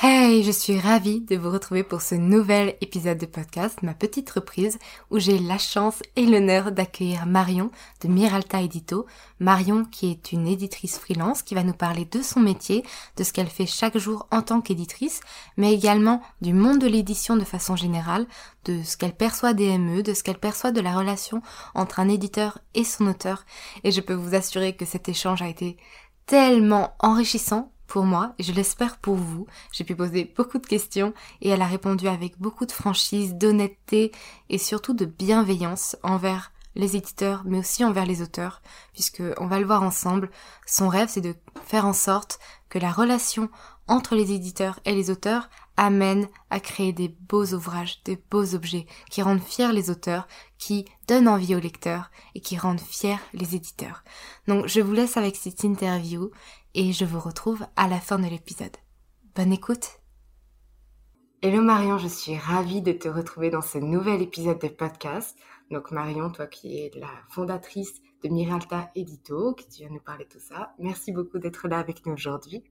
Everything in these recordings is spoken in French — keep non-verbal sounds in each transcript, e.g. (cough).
Hey, je suis ravie de vous retrouver pour ce nouvel épisode de podcast, ma petite reprise, où j'ai la chance et l'honneur d'accueillir Marion de Miralta Edito. Marion qui est une éditrice freelance qui va nous parler de son métier, de ce qu'elle fait chaque jour en tant qu'éditrice, mais également du monde de l'édition de façon générale, de ce qu'elle perçoit des ME, de ce qu'elle perçoit de la relation entre un éditeur et son auteur. Et je peux vous assurer que cet échange a été tellement enrichissant pour moi et je l'espère pour vous. J'ai pu poser beaucoup de questions et elle a répondu avec beaucoup de franchise, d'honnêteté et surtout de bienveillance envers les éditeurs mais aussi envers les auteurs puisque on va le voir ensemble. Son rêve c'est de faire en sorte que la relation entre les éditeurs et les auteurs amène à créer des beaux ouvrages, des beaux objets qui rendent fiers les auteurs, qui donnent envie aux lecteurs et qui rendent fiers les éditeurs. Donc je vous laisse avec cette interview et je vous retrouve à la fin de l'épisode. Bonne écoute Hello Marion, je suis ravie de te retrouver dans ce nouvel épisode de podcast. Donc Marion, toi qui es la fondatrice de Miralta Edito, qui tu viens nous parler de tout ça, merci beaucoup d'être là avec nous aujourd'hui.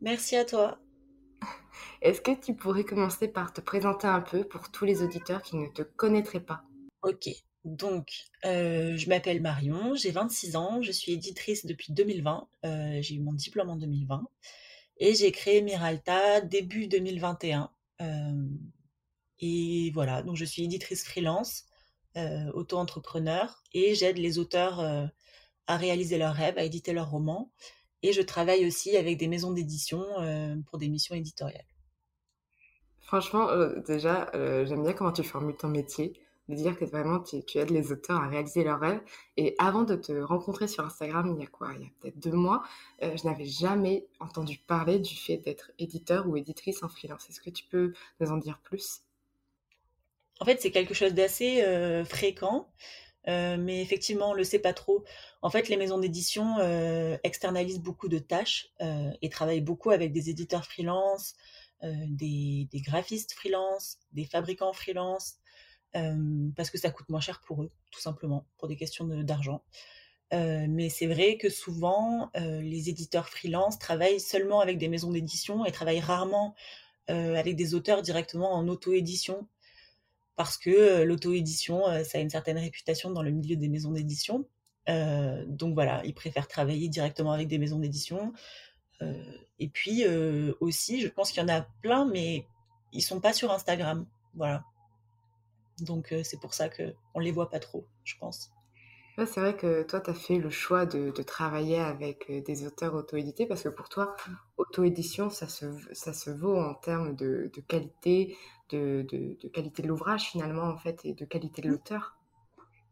Merci à toi. (laughs) Est-ce que tu pourrais commencer par te présenter un peu pour tous les auditeurs qui ne te connaîtraient pas? Ok, donc, euh, je m'appelle Marion, j'ai 26 ans, je suis éditrice depuis 2020, euh, j'ai eu mon diplôme en 2020 et j'ai créé Miralta début 2021. Euh, et voilà, donc je suis éditrice freelance, auto-entrepreneur et j'aide les auteurs à réaliser leurs rêves, à éditer leurs romans. Et je travaille aussi avec des maisons d'édition pour des missions éditoriales. Franchement, déjà, j'aime bien comment tu formules ton métier de dire que vraiment tu, aides les auteurs à réaliser leurs rêves. Et avant de te rencontrer sur Instagram, il y a quoi? Il y a peut-être deux mois, euh, je n'avais jamais entendu parler du fait d'être éditeur ou éditrice en freelance. Est-ce que tu peux nous en dire plus? En fait, c'est quelque chose d'assez euh, fréquent. Euh, mais effectivement, on le sait pas trop. En fait, les maisons d'édition externalisent beaucoup de tâches et travaillent beaucoup avec des éditeurs freelance, des, graphistes freelance, des fabricants freelance, parce que ça coûte moins cher pour eux, tout simplement, pour des questions d'argent. mais c'est vrai que souvent, les éditeurs freelance travaillent seulement avec des maisons d'édition et travaillent rarement avec des auteurs directement en auto-édition, parce que l'auto-édition, ça a une certaine réputation dans le milieu des maisons d'édition. donc voilà, ils préfèrent travailler directement avec des maisons d'édition. et puis aussi, je pense qu'il y en a plein, mais ils sont pas sur Instagram. Voilà. Donc c'est pour ça qu'on ne les voit pas trop, je pense. c'est vrai que toi, tu as fait le choix de, travailler avec des auteurs auto-édités parce que pour toi, auto-édition, ça se, ça se vaut en termes de, qualité, de, qualité de l'ouvrage finalement, en fait, et de qualité de l'auteur.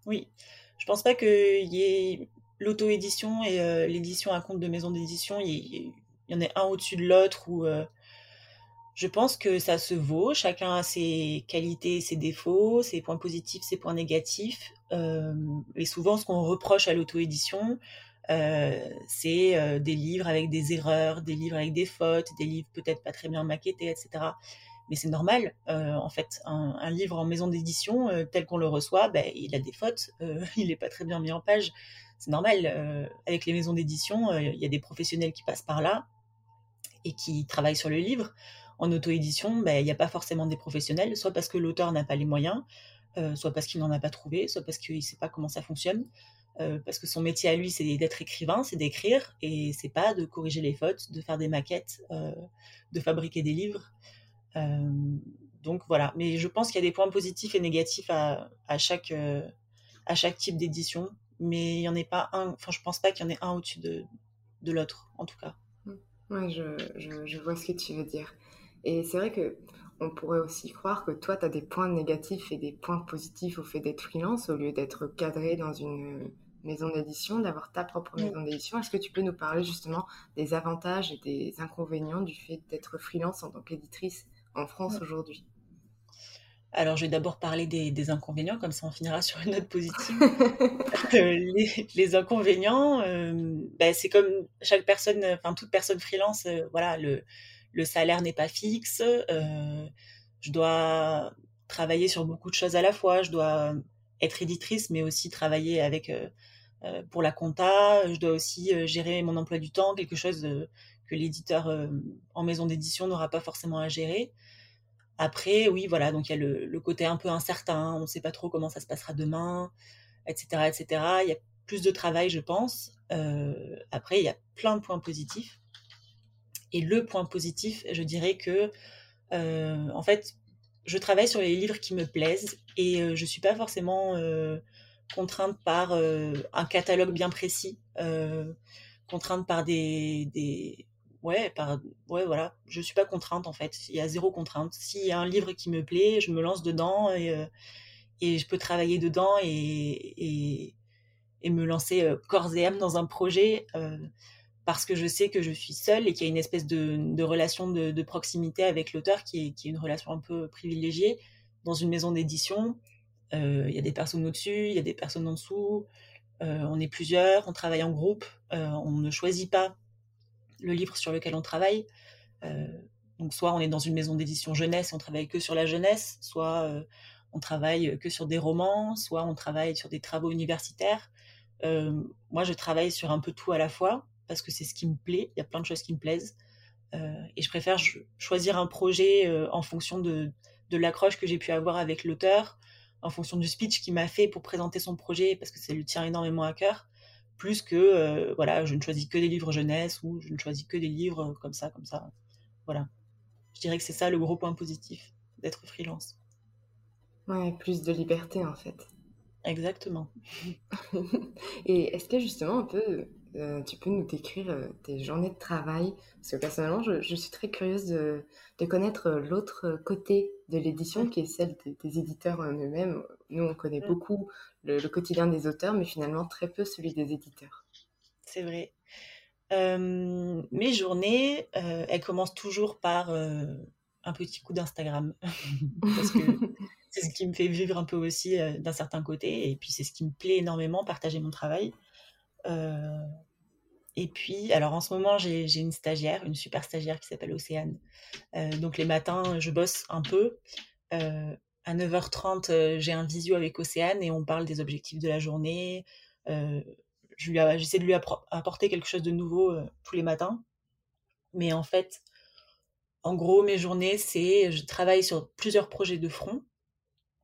Oui, je pense pas qu'il y ait l'auto-édition et euh, l'édition à compte de maison d'édition, il y, y, en ait un au-dessus de l'autre ou euh, je pense que ça se vaut. Chacun a ses qualités, ses défauts, ses points positifs, ses points négatifs. Euh, et souvent, ce qu'on reproche à l'auto-édition, euh, c'est euh, des livres avec des erreurs, des livres avec des fautes, des livres peut-être pas très bien maquettés, etc. Mais c'est normal, en fait. Un, livre en maison d'édition, tel qu'on le reçoit, ben, il a des fautes, (laughs) il n'est pas très bien mis en page. C'est normal. avec les maisons d'édition, il y a des professionnels qui passent par là et qui travaillent sur le livre. En auto-édition, ben, il n'y a pas forcément des professionnels, soit parce que l'auteur n'a pas les moyens, soit parce qu'il n'en a pas trouvé, soit parce qu'il ne sait pas comment ça fonctionne. Euh, parce que son métier à lui, c'est d'être écrivain, c'est d'écrire, et c'est pas de corriger les fautes, de faire des maquettes, euh, de fabriquer des livres. Euh, donc voilà. Mais je pense qu'il y a des points positifs et négatifs à, chaque, à chaque type d'édition, mais il y en a pas un. Enfin, je pense pas qu'il y en ait un au-dessus de, de l'autre, en tout cas. Oui, je, je, je, vois ce que tu veux dire. Et c'est vrai que on pourrait aussi croire que toi, tu as des points négatifs et des points positifs au fait d'être freelance au lieu d'être cadré dans une maison d'édition, d'avoir ta propre maison d'édition. Est-ce que tu peux nous parler justement des avantages et des inconvénients du fait d'être freelance en tant qu'éditrice en France aujourd'hui? Alors, je vais d'abord parler des, des, inconvénients, comme ça on finira sur une note positive. (laughs) euh, les, les, inconvénients, euh, bah, c'est comme chaque personne, enfin toute personne freelance, euh, voilà, le, le salaire n'est pas fixe. Euh, je dois travailler sur beaucoup de choses à la fois. Je dois être éditrice, mais aussi travailler avec euh, pour la compta, je dois aussi euh, gérer mon emploi du temps, quelque chose euh, que l'éditeur en maison d'édition n'aura pas forcément à gérer. Après, oui, voilà, donc il y a le, côté un peu incertain, on ne sait pas trop comment ça se passera demain, etc., etc. Il y a plus de travail, je pense. Euh, après, il y a plein de points positifs. Et le point positif, je dirais que, euh, en fait, je travaille sur les livres qui me plaisent et euh, je suis pas forcément contrainte par euh, un catalogue bien précis, euh, contrainte par des, des ouais, par ouais voilà, je suis pas contrainte en fait, il y a zéro contrainte. S'il y a un livre qui me plaît, je me lance dedans et euh, je peux travailler dedans et et, me lancer euh, corps et âme dans un projet euh, parce que je sais que je suis seule et qu'il y a une espèce de, relation de, proximité avec l'auteur qui est, une relation un peu privilégiée dans une maison d'édition il euh, y a des personnes au-dessus, il y a des personnes en dessous, euh, on est plusieurs, on travaille en groupe, euh, on ne choisit pas le livre sur lequel on travaille. donc soit on est dans une maison d'édition jeunesse et on travaille que sur la jeunesse, soit on travaille que sur des romans, soit on travaille sur des travaux universitaires. Moi, je travaille sur un peu tout à la fois parce que c'est ce qui me plaît. Il y a plein de choses qui me plaisent. Euh, et je préfère choisir un projet euh, en fonction de, de l'accroche que j'ai pu avoir avec l'auteur, en fonction du speech qu'il m'a fait pour présenter son projet, parce que ça lui tient énormément à cœur, plus que euh, voilà, je ne choisis que des livres jeunesse ou je ne choisis que des livres comme ça, comme ça. Voilà. Je dirais que c'est ça le gros point positif d'être freelance. Ouais, plus de liberté en fait. Exactement. (laughs) Et est-ce que justement un peu euh, tu peux nous décrire euh, tes journées de travail? Parce que personnellement, je, je suis très curieuse de, de connaître euh, l'autre côté de l'édition, qui est celle des, des éditeurs eux-mêmes. Nous, on connaît mmh. beaucoup le, le, quotidien des auteurs, mais finalement très peu celui des éditeurs. C'est vrai. Euh, mes journées, elles commencent toujours par un petit coup d'Instagram. (laughs) Parce que c'est ce qui me fait vivre un peu aussi d'un certain côté. Et puis, c'est ce qui me plaît énormément, partager mon travail. Euh, et puis, alors en ce moment, j'ai une stagiaire, une super stagiaire qui s'appelle Océane. Euh, donc les matins, je bosse un peu. Euh, à 9h30, euh, j'ai un visio avec Océane et on parle des objectifs de la journée. J'essaie de lui apporter quelque chose de nouveau tous les matins. Mais en fait, en gros, mes journées, c'est je travaille sur plusieurs projets de front.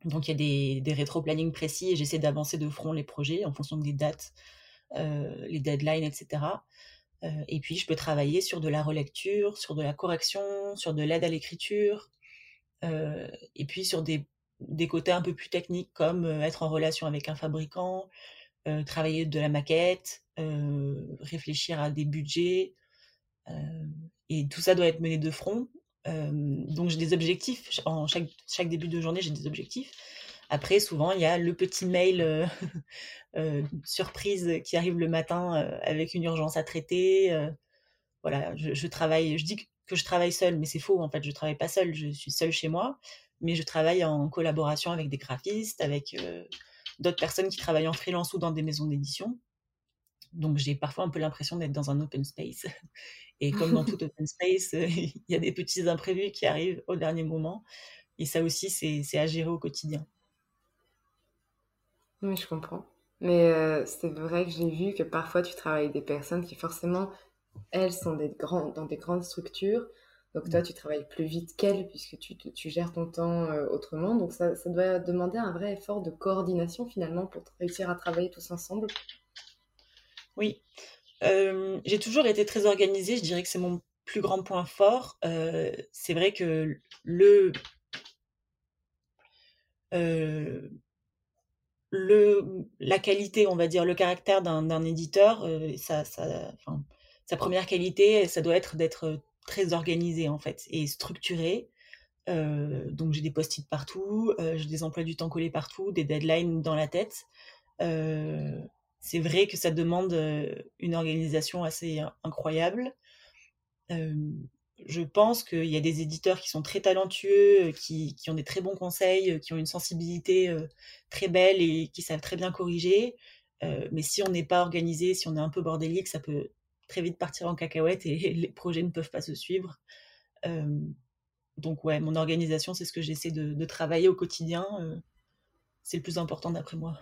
Donc il y a des, des rétro-planning précis et j'essaie d'avancer de front les projets en fonction des dates les deadlines, etc. Euh, et puis, je peux travailler sur de la relecture, sur de la correction, sur de l'aide à l'écriture, euh, et puis sur des, côtés un peu plus techniques comme être en relation avec un fabricant, euh, travailler de la maquette, euh, réfléchir à des budgets. Euh, et tout ça doit être mené de front. donc j'ai des objectifs. En chaque début de journée, j'ai des objectifs Après, souvent, il y a le petit mail (laughs) surprise qui arrive le matin avec une urgence à traiter. voilà, je, travaille, je dis que je travaille seule, mais c'est faux, en fait, je travaille pas seule, je suis seule chez moi, mais je travaille en collaboration avec des graphistes, avec d'autres personnes qui travaillent en freelance ou dans des maisons d'édition. Donc j'ai parfois un peu l'impression d'être dans un open space. (laughs) Et comme dans tout (laughs) open space, il y a des petits imprévus qui arrivent au dernier moment. Et ça aussi, c'est à gérer au quotidien. Oui, je comprends. Mais euh, c'est vrai que j'ai vu que parfois tu travailles avec des personnes qui forcément, elles sont des grands, dans des grandes structures. Donc toi, mmh. tu travailles plus vite qu'elles puisque tu, tu, gères ton temps euh, autrement. Donc ça, ça doit demander un vrai effort de coordination finalement pour réussir à travailler tous ensemble. Oui, euh, j'ai toujours été très organisée, je dirais que c'est mon plus grand point fort. C'est vrai que le, euh, la qualité, on va dire, le caractère d'un éditeur, ça, sa première qualité, ça doit être d'être très organisé en fait et structuré. donc j'ai des post-it partout, j'ai des emplois du temps collés partout, des deadlines dans la tête c'est vrai que ça demande une organisation assez incroyable. Je pense qu'il y a des éditeurs qui sont très talentueux, qui, ont des très bons conseils, qui ont une sensibilité très belle et qui savent très bien corriger. mais si on n'est pas organisé, si on est un peu bordélique, ça peut très vite partir en cacahuète et (laughs) les projets ne peuvent pas se suivre. donc ouais, mon organisation, c'est ce que j'essaie de, travailler au quotidien. c'est le plus important d'après moi.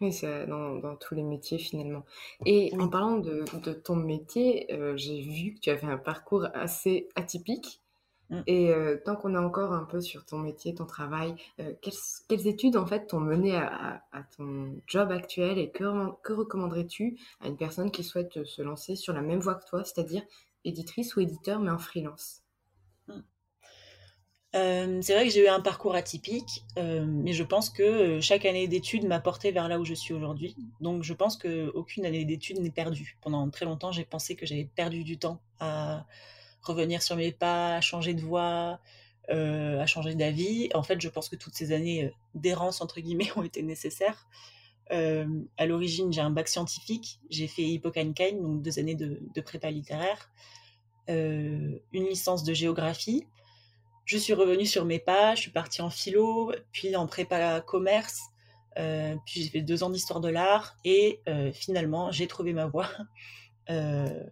Oui, c'est dans, dans tous les métiers finalement. Et en parlant de, de ton métier, euh, j'ai vu que tu avais un parcours assez atypique. Mm. Et euh, tant qu'on est encore un peu sur ton métier, ton travail, euh, quelles, quelles études en fait t'ont mené à, à, ton job actuel et que, que recommanderais-tu à une personne qui souhaite se lancer sur la même voie que toi, c'est-à-dire éditrice ou éditeur mais en freelance? Euh, c'est vrai que j'ai eu un parcours atypique, euh, mais je pense que euh, chaque année d'études m'a porté vers là où je suis aujourd'hui. Donc je pense qu'aucune année d'études n'est perdue. Pendant très longtemps, j'ai pensé que j'avais perdu du temps à revenir sur mes pas, à changer de voie, à changer d'avis. En fait, je pense que toutes ces années d'errance, entre guillemets, (laughs) ont été nécessaires. à l'origine, j'ai un bac scientifique. J'ai fait Hippocagne-Cagne, donc deux années de, de prépa littéraire. une licence de géographie je suis revenue sur mes pas, je suis partie en philo, puis en prépa commerce, euh, puis j'ai fait deux ans d'histoire de l'art, et euh, finalement, j'ai trouvé ma voie (laughs) euh,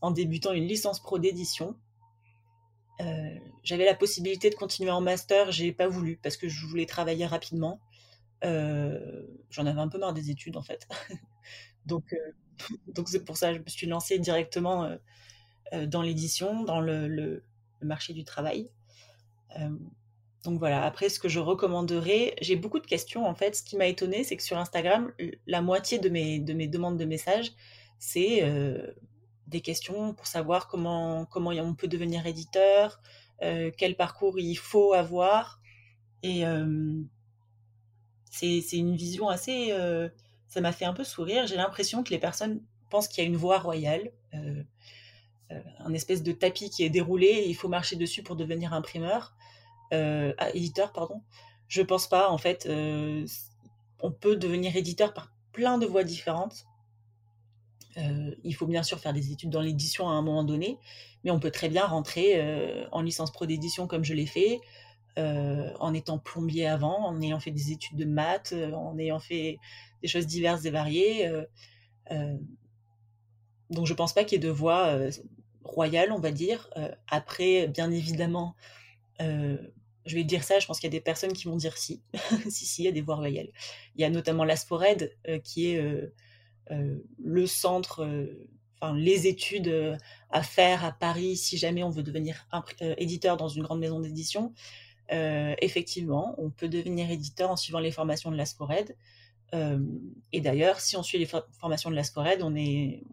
en débutant une licence pro d'édition. J'avais la possibilité de continuer en master, j'ai pas voulu parce que je voulais travailler rapidement. J'en avais un peu marre des études en fait. (laughs) donc (laughs) donc c'est pour ça que je me suis lancée directement dans l'édition, dans le marché du travail donc voilà, après ce que je recommanderais, j'ai beaucoup de questions en fait. Ce qui m'a étonné, c'est que sur Instagram, la moitié de mes, de mes demandes de messages, c'est des questions pour savoir comment, comment on peut devenir éditeur, quel parcours il faut avoir. Et c'est une vision assez... ça m'a fait un peu sourire. J'ai l'impression que les personnes pensent qu'il y a une voie royale un espèce de tapis qui est déroulé et il faut marcher dessus pour devenir imprimeur, euh, ah, éditeur, pardon. Je pense pas, en fait, euh, on peut devenir éditeur par plein de voies différentes. Euh, il faut bien sûr faire des études dans l'édition à un moment donné, mais on peut très bien rentrer en licence pro d'édition comme je l'ai fait, en étant plombier avant, en ayant fait des études de maths, en ayant fait des choses diverses et variées. donc je pense pas qu'il y ait de voies royale, on va dire. Euh, après, bien évidemment, euh, je vais dire ça, je pense qu'il y a des personnes qui vont dire si. (laughs) si, si, il y a des voies royales. Il y a notamment l'Aspored, euh, qui est le centre, enfin, les études à faire à Paris si jamais on veut devenir éditeur dans une grande maison d'édition. effectivement, on peut devenir éditeur en suivant les formations de l'Aspored et d'ailleurs, si on suit les formations de l'Ascored, on,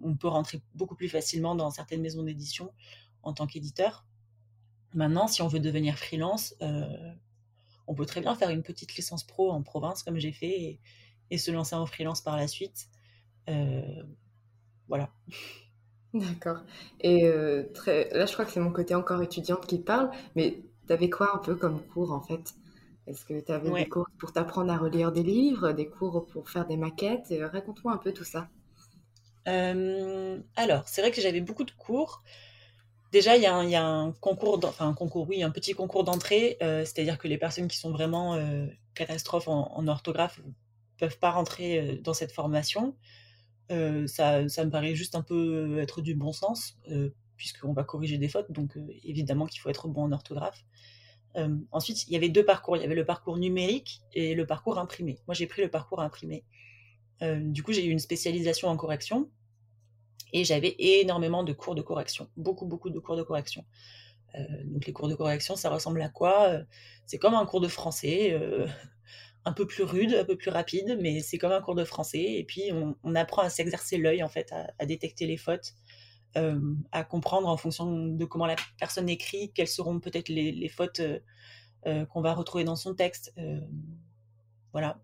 on peut rentrer beaucoup plus facilement dans certaines maisons d'édition en tant qu'éditeur. Maintenant, si on veut devenir freelance, on peut très bien faire une petite licence pro en province, comme j'ai fait, et, se lancer en freelance par la suite. voilà. D'accord. Et là, je crois que c'est mon côté encore étudiante qui parle, mais tu avais quoi un peu comme cours en fait? Est-ce que tu avais des cours pour t'apprendre à relire des livres, des cours pour faire des maquettes? Raconte-moi un peu tout ça. alors, c'est vrai que j'avais beaucoup de cours. Déjà, il y, a un concours, enfin un concours, oui, un petit concours d'entrée, c'est-à-dire que les personnes qui sont vraiment catastrophes en, en orthographe peuvent pas rentrer dans cette formation. ça, ça me paraît juste un peu être du bon sens, puisqu'on va corriger des fautes, donc évidemment qu'il faut être bon en orthographe. Ensuite, il y avait deux parcours. Il y avait le parcours numérique et le parcours imprimé. Moi, j'ai pris le parcours imprimé. du coup, j'ai eu une spécialisation en correction et j'avais énormément de cours de correction. Beaucoup, beaucoup de cours de correction. donc, les cours de correction, ça ressemble à quoi? C'est comme un cours de français (laughs) un peu plus rude, un peu plus rapide, mais c'est comme un cours de français. Et puis, on, apprend à s'exercer l'œil, en fait, à, détecter les fautes, euh, à comprendre en fonction de comment la personne écrit, quelles seront peut-être les, fautes euh, euh, qu'on va retrouver dans son texte. voilà.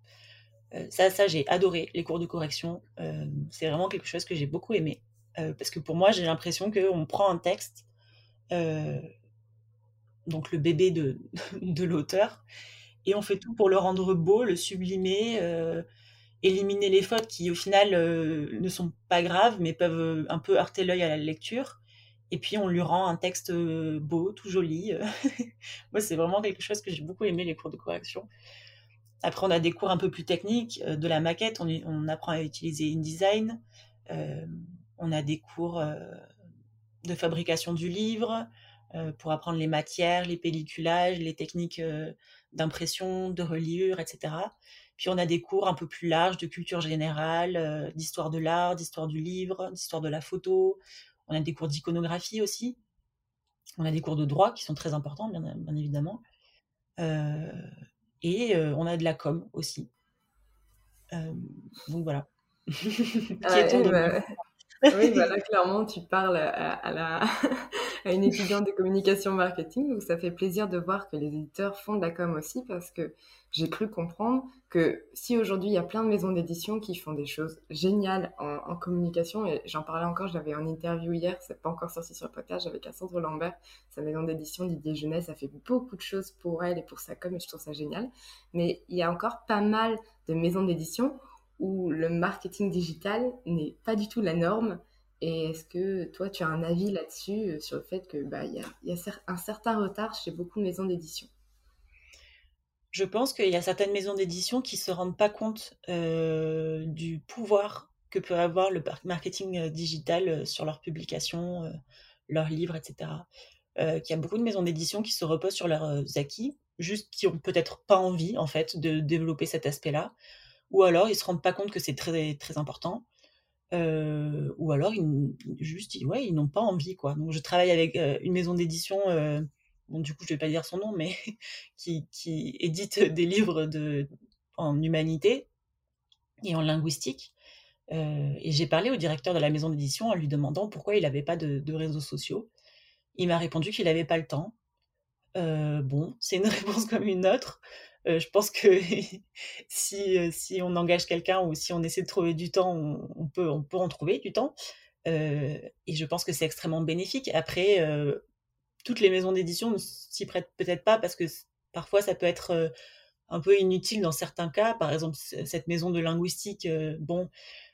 ça, ça j'ai adoré les cours de correction. c'est vraiment quelque chose que j'ai beaucoup aimé. parce que pour moi, j'ai l'impression qu'on prend un texte, donc le bébé (laughs) de, l'auteur, et on fait tout pour le rendre beau, le sublimer, éliminer les fautes qui au final euh, ne sont pas graves mais peuvent euh, un peu heurter l'œil à la lecture. Et puis on lui rend un texte beau, tout joli. (laughs) Moi, c'est vraiment quelque chose que j'ai beaucoup aimé les cours de correction. Après, on a des cours un peu plus techniques, de la maquette, on, apprend à utiliser InDesign. on a des cours de fabrication du livre pour apprendre les matières, les pelliculages, les techniques d'impression, de reliure, etc. Puis on a des cours un peu plus larges de culture générale, euh, d'histoire de l'art, d'histoire du livre, d'histoire de la photo. On a des cours d'iconographie aussi. On a des cours de droit qui sont très importants, bien, évidemment. Euh, et euh, on a de la com aussi. donc voilà. (laughs) bah là, (laughs) clairement, tu parles à, la... (laughs) à, une étudiante de communication marketing, donc ça fait plaisir de voir que les éditeurs font de la com aussi, parce que j'ai cru comprendre que si aujourd'hui il y a plein de maisons d'édition qui font des choses géniales en, communication, et j'en parlais encore, je l'avais en interview hier, c'est pas encore sorti sur le podcast, avec Cassandre Lambert, sa maison d'édition Didier Jeunesse, a fait beaucoup de choses pour elle et pour sa com, et je trouve ça génial. Mais il y a encore pas mal de maisons d'édition où le marketing digital n'est pas du tout la norme. Et est-ce que toi, tu as un avis là-dessus, euh, sur le fait qu'il bah, y, a, y a un certain retard chez beaucoup de maisons d'édition? Je pense qu'il y a certaines maisons d'édition qui ne se rendent pas compte euh, du pouvoir que peut avoir le marketing euh, digital sur leurs publications, leurs livres, etc. Il y a beaucoup de maisons d'édition qui se reposent sur leurs acquis, juste qui ont peut-être pas envie, en fait, de développer cet aspect-là ou alors ils se rendent pas compte que c'est très très important, euh, ou alors ils, juste ouais ils n'ont pas envie quoi. Donc je travaille avec euh, une maison d'édition, euh, bon du coup je vais pas dire son nom, mais (laughs) qui, qui édite des livres de en humanité et en linguistique. et j'ai parlé au directeur de la maison d'édition en lui demandant pourquoi il n'avait pas de, de, réseaux sociaux. Il m'a répondu qu'il n'avait pas le temps. bon, c'est une (laughs) réponse comme une autre. Euh, je pense que (laughs) si, euh, si on engage quelqu'un ou si on essaie de trouver du temps, on, peut, en trouver du temps. Euh, et je pense que c'est extrêmement bénéfique. Après, toutes les maisons d'édition ne s'y prêtent peut-être pas parce que parfois ça peut être un peu inutile dans certains cas. Par exemple, cette maison de linguistique, bon,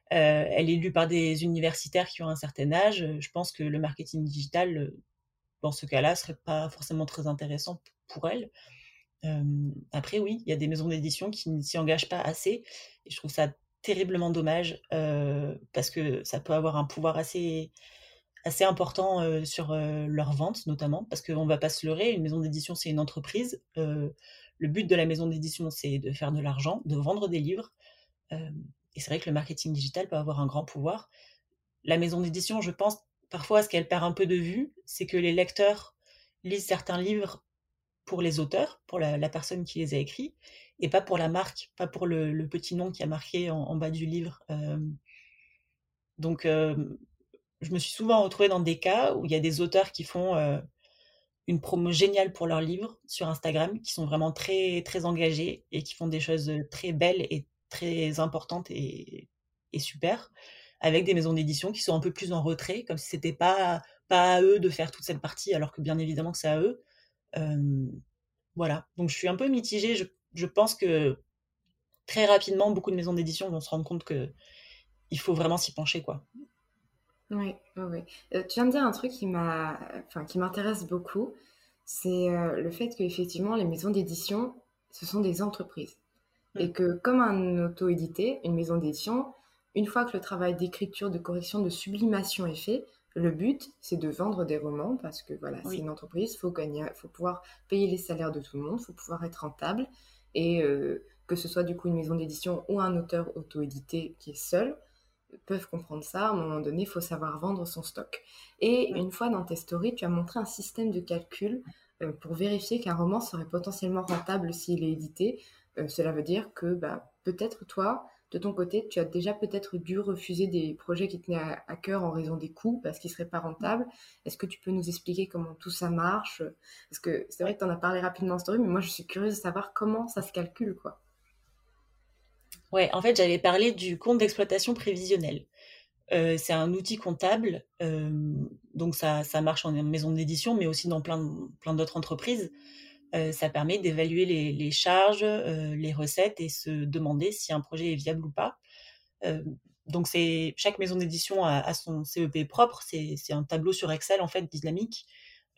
elle est lue par des universitaires qui ont un certain âge. Je pense que le marketing digital, dans ce cas-là, serait pas forcément très intéressant pour elle après, oui, il y a des maisons d'édition qui ne s'y engagent pas assez. Et je trouve ça terriblement dommage parce que ça peut avoir un pouvoir assez, assez important sur leur vente, notamment. Parce qu'on ne va pas se leurrer, une maison d'édition, c'est une entreprise. le but de la maison d'édition, c'est de faire de l'argent, de vendre des livres. et c'est vrai que le marketing digital peut avoir un grand pouvoir. La maison d'édition, je pense, parfois, ce qu'elle perd un peu de vue, c'est que les lecteurs lisent certains livres pour les auteurs, pour la, personne qui les a écrits, et pas pour la marque, pas pour le, petit nom qui a marqué en, bas du livre. donc, je me suis souvent retrouvée dans des cas où il y a des auteurs qui font une promo géniale pour leur livre sur Instagram, qui sont vraiment très, très engagés et qui font des choses très belles et très importantes et, et super, avec des maisons d'édition qui sont un peu plus en retrait, comme si c'était pas, pas à eux de faire toute cette partie, alors que bien évidemment que c'est à eux voilà, donc je suis un peu mitigée. je pense que très rapidement, beaucoup de maisons d'édition vont se rendre compte que il faut vraiment s'y pencher, quoi. Oui, oui, euh, tu viens de dire un truc qui m'a, enfin, qui m'intéresse beaucoup, c'est euh, le fait qu'effectivement, les maisons d'édition, ce sont des entreprises. Et mm. que comme un auto-édité, une maison d'édition, une fois que le travail d'écriture, de correction, de sublimation est fait, le but, c'est de vendre des romans parce que voilà, c'est une entreprise, il faut gagner, faut pouvoir payer les salaires de tout le monde, il faut pouvoir être rentable et euh, que ce soit du coup une maison d'édition ou un auteur auto-édité qui est seul, peuvent comprendre ça. À un moment donné, il faut savoir vendre son stock. Et une fois dans tes stories, tu as montré un système de calcul euh, pour vérifier qu'un roman serait potentiellement rentable s'il est édité. Euh, cela veut dire que bah, peut-être toi, de ton côté, tu as déjà peut-être dû refuser des projets qui tenaient à, cœur en raison des coûts parce qu'ils ne seraient pas rentables. Est-ce que tu peux nous expliquer comment tout ça marche? Parce que c'est vrai que tu en as parlé rapidement en story, mais moi je suis curieuse de savoir comment ça se calcule. quoi. Ouais, en fait, j'avais parlé du compte d'exploitation prévisionnel. Euh, c'est un outil comptable, euh, donc ça, ça marche en maison d'édition, mais aussi dans plein d'autres entreprises. Euh, ça permet d'évaluer les, charges, les recettes et se demander si un projet est viable ou pas. donc c'est chaque maison d'édition a, son CEP propre, c'est un tableau sur Excel en fait dynamique.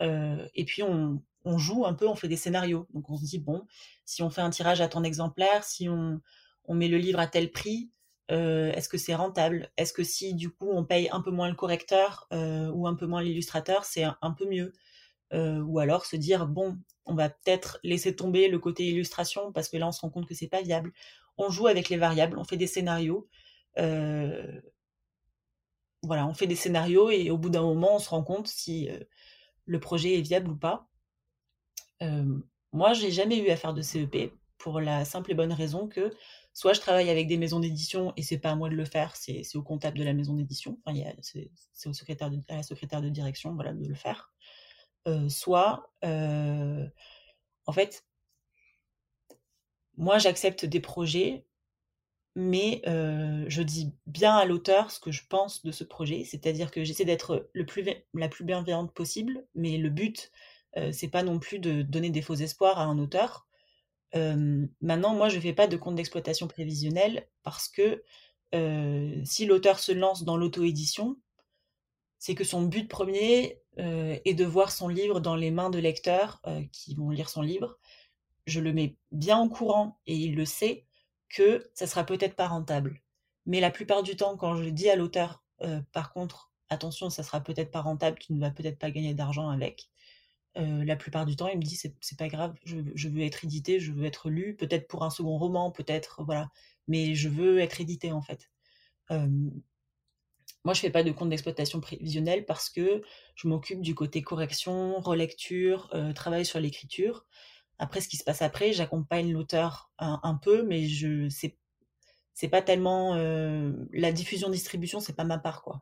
et puis on, on, joue un peu, on fait des scénarios. Donc on se dit bon, si on fait un tirage à tant d'exemplaires, si on on met le livre à tel prix, euh, est-ce que c'est rentable? Est-ce que si du coup on paye un peu moins le correcteur euh, ou un peu moins l'illustrateur, c'est un, peu mieux? Euh, Ou alors se dire bon, on va peut-être laisser tomber le côté illustration parce que là on se rend compte que c'est pas viable. On joue avec les variables, on fait des scénarios. voilà, on fait des scénarios et au bout d'un moment on se rend compte si le projet est viable ou pas. moi, j'ai jamais eu à faire de CEP pour la simple et bonne raison que soit je travaille avec des maisons d'édition et c'est pas à moi de le faire, c'est au comptable de la maison d'édition, enfin, c'est au secrétaire à la secrétaire de direction voilà, de le faire. Euh, soit, euh, en fait, moi j'accepte des projets, mais euh, je dis bien à l'auteur ce que je pense de ce projet, c'est-à-dire que j'essaie d'être le plus, la plus bienveillante possible, mais le but, c'est pas non plus de donner des faux espoirs à un auteur. Maintenant, moi, je ne fais pas de compte d'exploitation prévisionnel parce que si l'auteur se lance dans l'auto-édition, c'est que son but premier est de voir son livre dans les mains de lecteurs qui vont lire son livre. Je le mets bien en courant et il le sait que ça sera peut-être pas rentable. Mais la plupart du temps, quand je dis à l'auteur, par contre, attention, ça sera peut-être pas rentable, tu ne vas peut-être pas gagner d'argent avec, euh, la plupart du temps, il me dit c'est pas grave, je, veux être édité, je veux être lu, peut-être pour un second roman, peut-être, voilà, mais je veux être édité en fait. Moi, je fais pas de compte d'exploitation prévisionnel parce que je m'occupe du côté correction, relecture, euh, travail sur l'écriture. Après, ce qui se passe après, j'accompagne l'auteur un, peu, mais je c'est pas tellement euh, la diffusion distribution, c'est pas ma part quoi.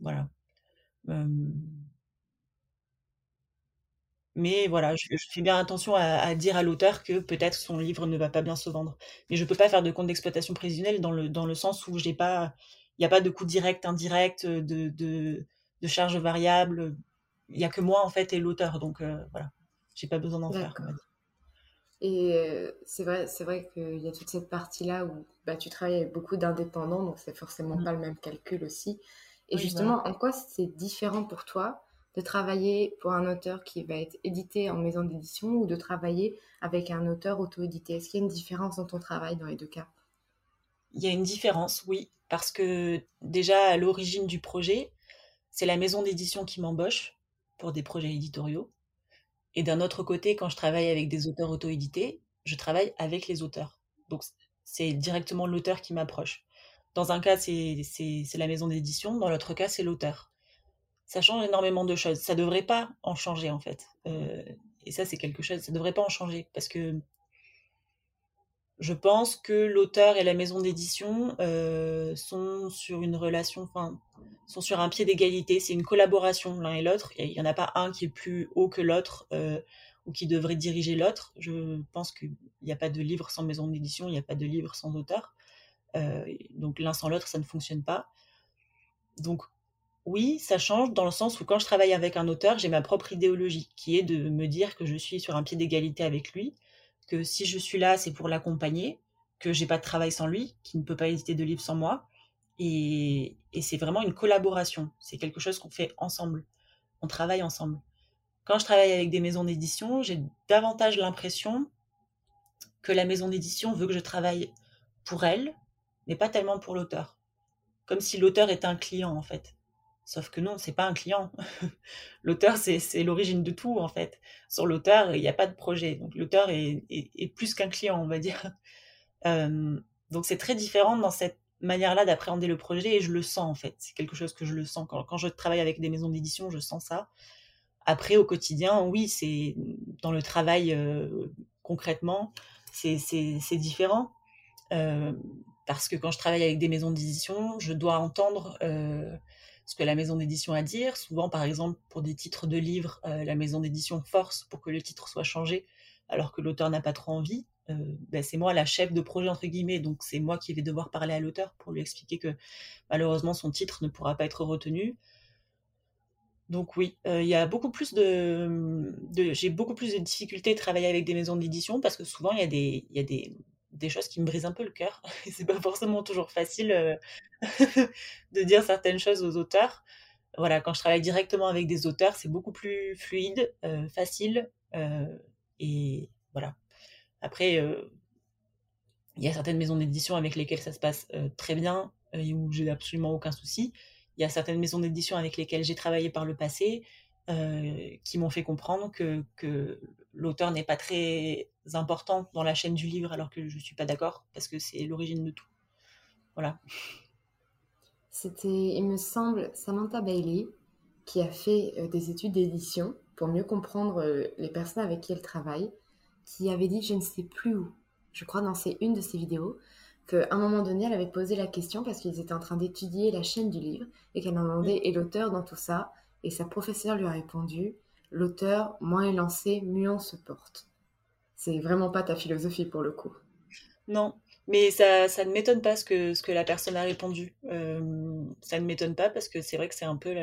Voilà. Mais voilà, je, fais bien attention à, dire à l'auteur que peut-être son livre ne va pas bien se vendre. Mais je ne peux pas faire de compte d'exploitation prévisionnel dans le, dans le sens où j'ai pas, il n'y a pas de coût direct, indirect, de, de, de charges variables. Il n'y a que moi en fait et l'auteur, donc voilà, euh, voilà, j'ai pas besoin d'en faire. Et euh, c'est vrai, c'est vrai qu'il y a toute cette partie-là où bah, tu travailles avec beaucoup d'indépendants, donc c'est forcément mmh. pas le même calcul aussi. Et justement, en quoi c'est différent pour toi de travailler pour un auteur qui va être édité en maison d'édition ou de travailler avec un auteur auto-édité Est-ce qu'il y a une différence dans ton travail dans les deux cas? Il y a une différence, oui, parce que déjà à l'origine du projet, c'est la maison d'édition qui m'embauche pour des projets éditoriaux. Et d'un autre côté, quand je travaille avec des auteurs auto-édités, je travaille avec les auteurs. Donc c'est directement l'auteur qui m'approche. Dans un cas, c'est la maison d'édition, dans l'autre cas, c'est l'auteur ça change énormément de choses. Ça devrait pas en changer en fait. Euh, et ça, c'est quelque chose, ça devrait pas en changer parce que je pense que l'auteur et la maison d'édition euh, sont sur une relation, enfin, sont sur un pied d'égalité. C'est une collaboration l'un et l'autre. Il n'y en a pas un qui est plus haut que l'autre euh, ou qui devrait diriger l'autre. Je pense qu'il n'y a pas de livre sans maison d'édition, il n'y a pas de livre sans auteur. donc l'un sans l'autre, ça ne fonctionne pas. Donc oui, ça change dans le sens où quand je travaille avec un auteur, j'ai ma propre idéologie, qui est de me dire que je suis sur un pied d'égalité avec lui, que si je suis là, c'est pour l'accompagner, que j'ai pas de travail sans lui, qu'il ne peut pas éditer de livres sans moi. Et, et c'est vraiment une collaboration. C'est quelque chose qu'on fait ensemble. On travaille ensemble. Quand je travaille avec des maisons d'édition, j'ai davantage l'impression que la maison d'édition veut que je travaille pour elle, mais pas tellement pour l'auteur. Comme si l'auteur était un client, en fait. Sauf que non, c'est pas un client. (laughs) l'auteur, c'est l'origine de tout, en fait. Sur l'auteur, il n'y a pas de projet. Donc l'auteur est, plus qu'un client, on va dire. (laughs) Donc c'est très différent dans cette manière-là d'appréhender le projet et je le sens, en fait. C'est quelque chose que je le sens. Quand, quand je travaille avec des maisons d'édition, je sens ça. Après, au quotidien, oui, c'est dans le travail concrètement, c'est différent. Parce que quand je travaille avec des maisons d'édition, je dois entendre ce que la maison d'édition a à dire. Souvent, par exemple, pour des titres de livres, euh, la maison d'édition force pour que le titre soit changé, alors que l'auteur n'a pas trop envie. Euh, ben, c'est moi la chef de projet, entre guillemets, donc c'est moi qui vais devoir parler à l'auteur pour lui expliquer que malheureusement son titre ne pourra pas être retenu. Donc oui, euh, il y a beaucoup plus de, j'ai beaucoup plus de difficultés à travailler avec des maisons d'édition parce que souvent il y a des, des choses qui me brisent un peu le cœur. (laughs) c'est pas forcément toujours facile euh, (laughs) de dire certaines choses aux auteurs. Voilà, quand je travaille directement avec des auteurs, c'est beaucoup plus fluide, euh, facile. Euh, et voilà. Après, il y a certaines maisons d'édition avec lesquelles ça se passe très bien et où j'ai absolument aucun souci. Il y a certaines maisons d'édition avec lesquelles j'ai travaillé par le passé qui m'ont fait comprendre que l'auteur n'est pas très important dans la chaîne du livre, alors que je ne suis pas d'accord, parce que c'est l'origine de tout. Voilà. C'était, il me semble, Samantha Bailey qui a fait euh, des études d'édition pour mieux comprendre euh, les personnes avec qui elle travaille, qui avait dit, je ne sais plus où, je crois dans une de ses vidéos, qu'à un moment donné, elle avait posé la question parce qu'ils étaient en train d'étudier la chaîne du livre et qu'elle a demandé, et l'auteur dans tout ça Et sa professeure lui a répondu, l'auteur, moins lancé, mieux on se porte. C'est vraiment pas ta philosophie pour le coup. Non, mais ça, ça ne m'étonne pas ce que, ce que la personne a répondu. Euh, ça ne m'étonne pas parce que c'est vrai que c'est un peu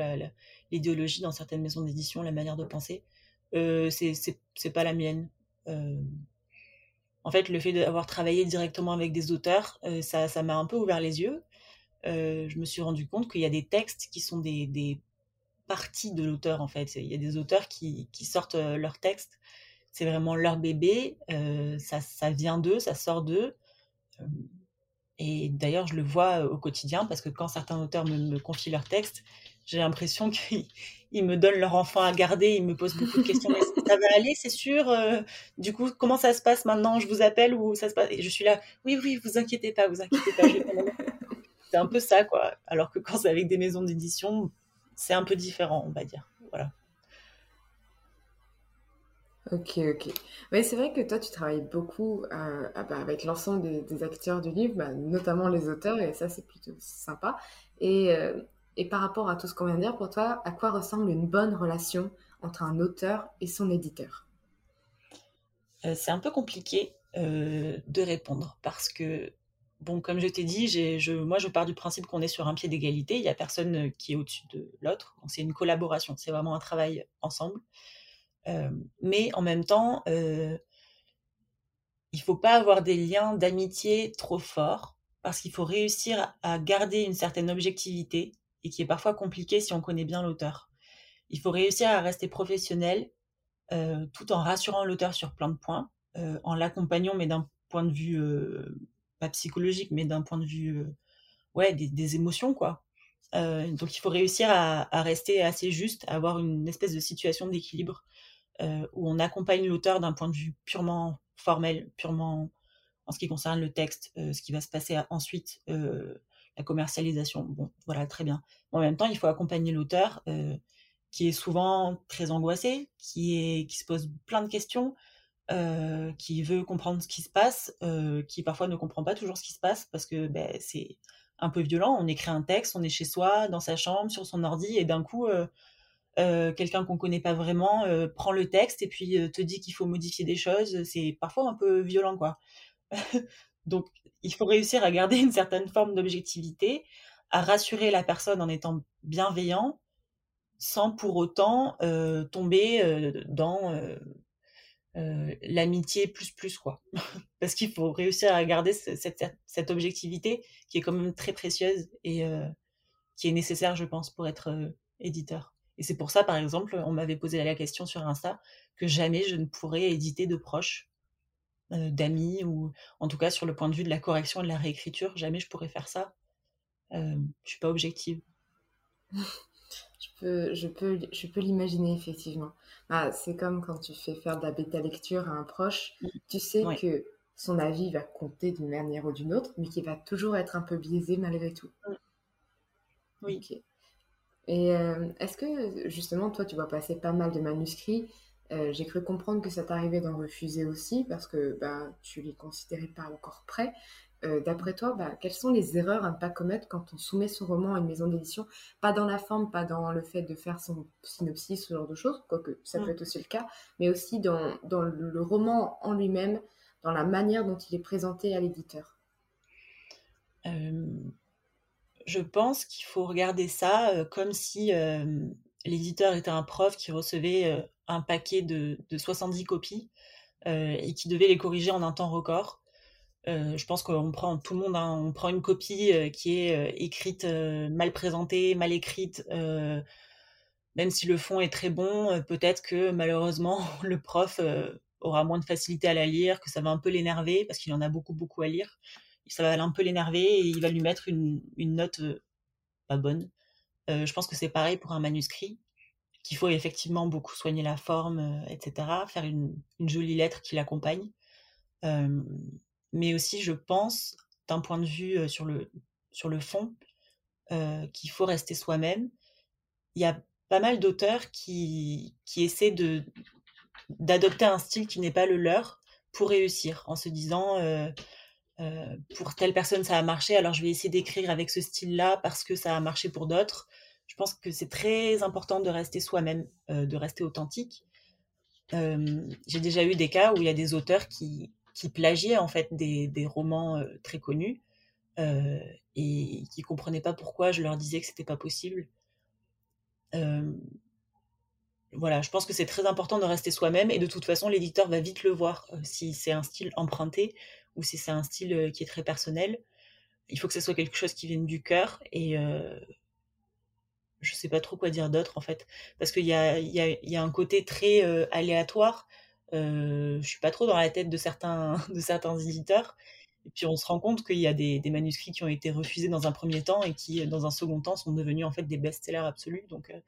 l'idéologie dans certaines maisons d'édition, la manière de penser. Euh, c'est pas la mienne. Euh, en fait, le fait d'avoir travaillé directement avec des auteurs, euh, ça m'a un peu ouvert les yeux. je me suis rendu compte qu'il y a des textes qui sont des, des parties de l'auteur, en fait. Il y a des auteurs qui, sortent leurs textes c'est vraiment leur bébé, euh, ça, vient d'eux, ça sort d'eux. Euh, et d'ailleurs, je le vois au quotidien parce que quand certains auteurs me, confient leurs textes, j'ai l'impression (laughs) qu'ils me donnent leur enfant à garder, ils me posent beaucoup de questions. Mais ça va aller, c'est sûr. Euh, du coup, comment ça se passe maintenant? Je vous appelle ou ça se passe? Et je suis là, oui, oui, vous inquiétez pas, vous inquiétez pas. c'est un peu ça, quoi. Alors que quand c'est avec des maisons d'édition, c'est un peu différent, on va dire. Voilà. Ok, ok. Mais c'est vrai que toi, tu travailles beaucoup euh, ah bah, avec l'ensemble des, acteurs du livre, bah, notamment les auteurs, et ça, c'est plutôt sympa. Et, euh, et par rapport à tout ce qu'on vient de dire, pour toi, à quoi ressemble une bonne relation entre un auteur et son éditeur? Euh, C'est un peu compliqué de répondre parce que, bon, comme je t'ai dit, je, moi, je pars du principe qu'on est sur un pied d'égalité. Il n'y a personne qui est au-dessus de l'autre. C'est une collaboration, c'est vraiment un travail ensemble mais en même temps, il il faut pas avoir des liens d'amitié trop forts parce qu'il faut réussir à garder une certaine objectivité et qui est parfois compliqué si on connaît bien l'auteur. Il faut réussir à rester professionnel tout en rassurant l'auteur sur plein de points, en l'accompagnant mais d'un point de vue pas psychologique mais d'un point de vue ouais des, émotions quoi. donc il faut réussir à, rester assez juste, avoir une espèce de situation d'équilibre euh, où on accompagne l'auteur d'un point de vue purement formel, purement en ce qui concerne le texte, euh, ce qui va se passer ensuite, euh, la commercialisation. Bon, voilà, très bien. en même temps, il faut accompagner l'auteur qui est souvent très angoissé, qui, est, qui se pose plein de questions, qui veut comprendre ce qui se passe, qui parfois ne comprend pas toujours ce qui se passe parce que ben, c'est un peu violent. On écrit un texte, on est chez soi, dans sa chambre, sur son ordi, et d'un coup, euh, quelqu'un qu'on connaît pas vraiment euh, prend le texte et puis euh, te dit qu'il faut modifier des choses, c'est parfois un peu violent, quoi. (laughs) Donc, il faut réussir à garder une certaine forme d'objectivité, à rassurer la personne en étant bienveillant, sans pour autant tomber dans l'amitié plus plus quoi. (laughs) Parce qu'il faut réussir à garder cette, cette, objectivité qui est quand même très précieuse et qui est nécessaire, je pense, pour être éditeur. Et c'est pour ça, par exemple, on m'avait posé la question sur Insta que jamais je ne pourrais éditer de proches, d'amis, ou en tout cas sur le point de vue de la correction et de la réécriture, jamais je pourrais faire ça. Euh, je suis pas objective. (laughs) je peux, je peux, je peux l'imaginer effectivement. Bah, c'est comme quand tu fais faire de la bêta lecture à un proche, mmh. tu sais que son avis va compter d'une manière ou d'une autre, mais qu'il va toujours être un peu biaisé malgré tout. Mmh. Oui. Et euh, est-ce que justement, toi, tu vois passer pas mal de manuscrits euh, J'ai cru comprendre que ça t'arrivait d'en refuser aussi parce que bah, tu les considérais pas encore prêts. Euh, d'après toi, bah, quelles sont les erreurs à ne pas commettre quand on soumet son roman à une maison d'édition? Pas dans la forme, pas dans le fait de faire son synopsis, ce genre de choses, quoique ça peut mm. être aussi le cas, mais aussi dans, dans le, roman en lui-même, dans la manière dont il est présenté à l'éditeur. Euh, je pense qu'il faut regarder ça euh, comme si l'éditeur était un prof qui recevait un paquet de, de 70 copies et qui devait les corriger en un temps record. Euh, je pense qu'on prend tout le monde, hein, on prend une copie euh, qui est euh, écrite mal présentée, mal écrite, même si le fond est très bon, peut-être que malheureusement (laughs) le prof aura moins de facilité à la lire, que ça va un peu l'énerver parce qu'il en a beaucoup beaucoup à lire. Ça va un peu l'énerver et il va lui mettre une, note pas bonne. je pense que c'est pareil pour un manuscrit, qu'il faut effectivement beaucoup soigner la forme, etc., faire une, une jolie lettre qui l'accompagne mais aussi, je pense, d'un point de vue sur, le, sur le fond, qu'il faut rester soi-même. Il y a pas mal d'auteurs qui, qui essaient de, d'adopter un style qui n'est pas le leur pour réussir, en se disant pour telle personne ça a marché, alors je vais essayer d'écrire avec ce style-là parce que ça a marché pour d'autres. Je pense que c'est très important de rester soi-même, de rester authentique. J'ai déjà eu des cas où il y a des auteurs qui, qui plagiaient en fait des, des romans très connus et qui comprenaient pas pourquoi je leur disais que c'était pas possible. voilà, je pense que c'est très important de rester soi-même et de toute façon l'éditeur va vite le voir si c'est un style emprunté ou si c'est un style qui est très personnel. Il faut que ce soit quelque chose qui vienne du cœur et je sais pas trop quoi dire d'autre en fait parce qu'il y a, y, a, y a, un côté très aléatoire je suis pas trop dans la tête de certains, (laughs) de certains éditeurs. Et puis on se rend compte qu'il y a des, manuscrits qui ont été refusés dans un premier temps et qui, dans un second temps, sont devenus en fait des best-sellers absolus. Donc, euh,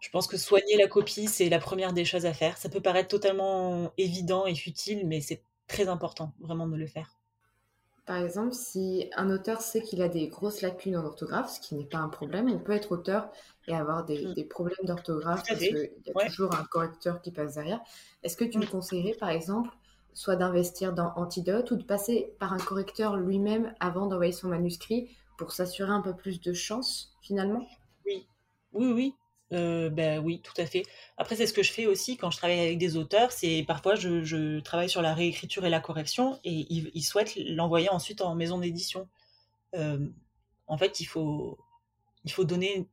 je pense que soigner la copie, c'est la première des choses à faire. Ça peut paraître totalement évident et futile, mais c'est très important vraiment de le faire. Par exemple, si un auteur sait qu'il a des grosses lacunes en orthographe, ce qui n'est pas un problème, on peut être auteur et avoir des, mm. problèmes d'orthographe parce qu'il y a toujours un correcteur qui passe derrière. Est-ce que tu me mm. conseillerais, par exemple, soit d'investir dans Antidote ou de passer par un correcteur lui-même avant d'envoyer son manuscrit pour s'assurer un peu plus de chance finalement? Oui, oui, oui. Euh, ben oui, tout à fait. Après, c'est ce que je fais aussi quand je travaille avec des auteurs. C'est parfois je, travaille sur la réécriture et la correction et ils, souhaitent l'envoyer ensuite en maison d'édition. Euh, en fait, il faut il faut donner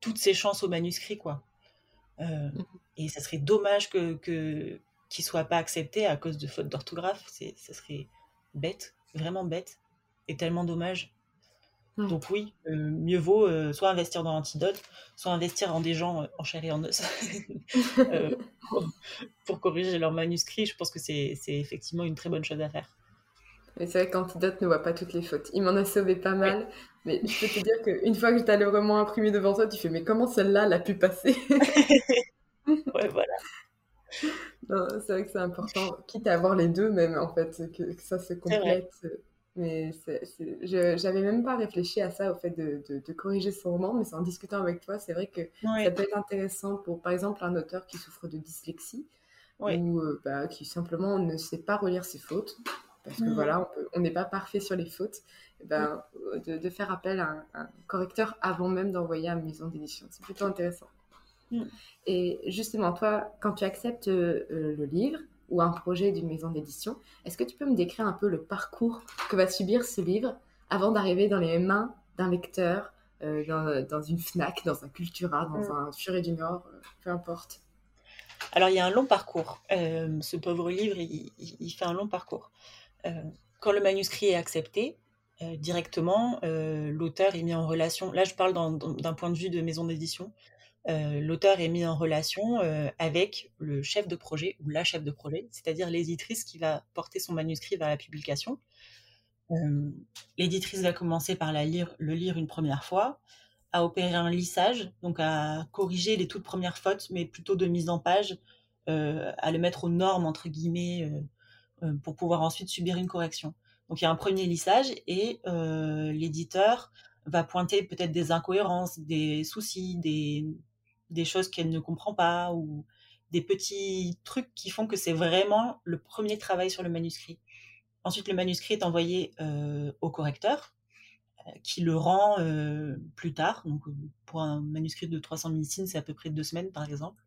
toutes ses chances au manuscrit, quoi. Euh, mmh et ça serait dommage que qu'il soit pas accepté à cause de fautes d'orthographe. C'est ça serait bête, vraiment bête, et tellement dommage. Mmh. Donc oui, euh, mieux vaut euh, soit investir dans l'antidote, soit investir en des gens en chair et en os (laughs) pour, corriger leur manuscrit. Je pense que c'est effectivement une très bonne chose à faire. c'est vrai qu'Antidote ne voit pas toutes les fautes. Il m'en a sauvé pas mal. Mais je peux te dire qu'une fois que tu as le roman imprimé devant toi, tu fais mais comment celle-là l'a pu passer? (laughs) Ouais, voilà. C'est vrai que c'est important, quitte à avoir les deux même en fait, que, ça se complète. Mais j'avais même pas réfléchi à ça, au fait de, de, corriger son roman, mais en discutant avec toi, c'est vrai que ça peut être intéressant pour, par exemple, un auteur qui souffre de dyslexie ou euh, bah, qui simplement ne sait pas relire ses fautes, parce que mmh. voilà, on n'est pas parfait sur les fautes. Eh ben, de, faire appel à un, correcteur avant même d'envoyer à une maison d'édition. C'est plutôt intéressant. Mm. Et justement, toi, quand tu acceptes euh, le livre ou un projet d'une maison d'édition, est-ce que tu peux me décrire un peu le parcours que va subir ce livre avant d'arriver dans les mains d'un lecteur, euh, dans, une FNAC, dans un Cultura, dans mm. un Furet du Nord, euh, peu importe? Alors, il y a un long parcours. Euh, ce pauvre livre, il, fait un long parcours. Euh, quand le manuscrit est accepté, directement, l'auteur est mis en relation. Là, je parle d'un point de vue de maison d'édition. L'auteur est mis en relation avec le chef de projet ou la chef de projet, c'est-à-dire l'éditrice qui va porter son manuscrit vers la publication. l'éditrice va commencer par le lire une première fois, à opérer un lissage, donc à corriger les toutes premières fautes, mais plutôt de mise en page, euh, à le mettre aux normes, entre guillemets, euh, euh, pour pouvoir ensuite subir une correction. Donc il y a un premier lissage et l'éditeur va pointer peut-être des incohérences, des soucis, des, des choses qu'elle ne comprend pas ou des petits trucs qui font que c'est vraiment le premier travail sur le manuscrit. Ensuite, le manuscrit est envoyé au correcteur qui le rend plus tard. Pour un manuscrit de 300 000 signes, c'est à peu près deux semaines, par exemple.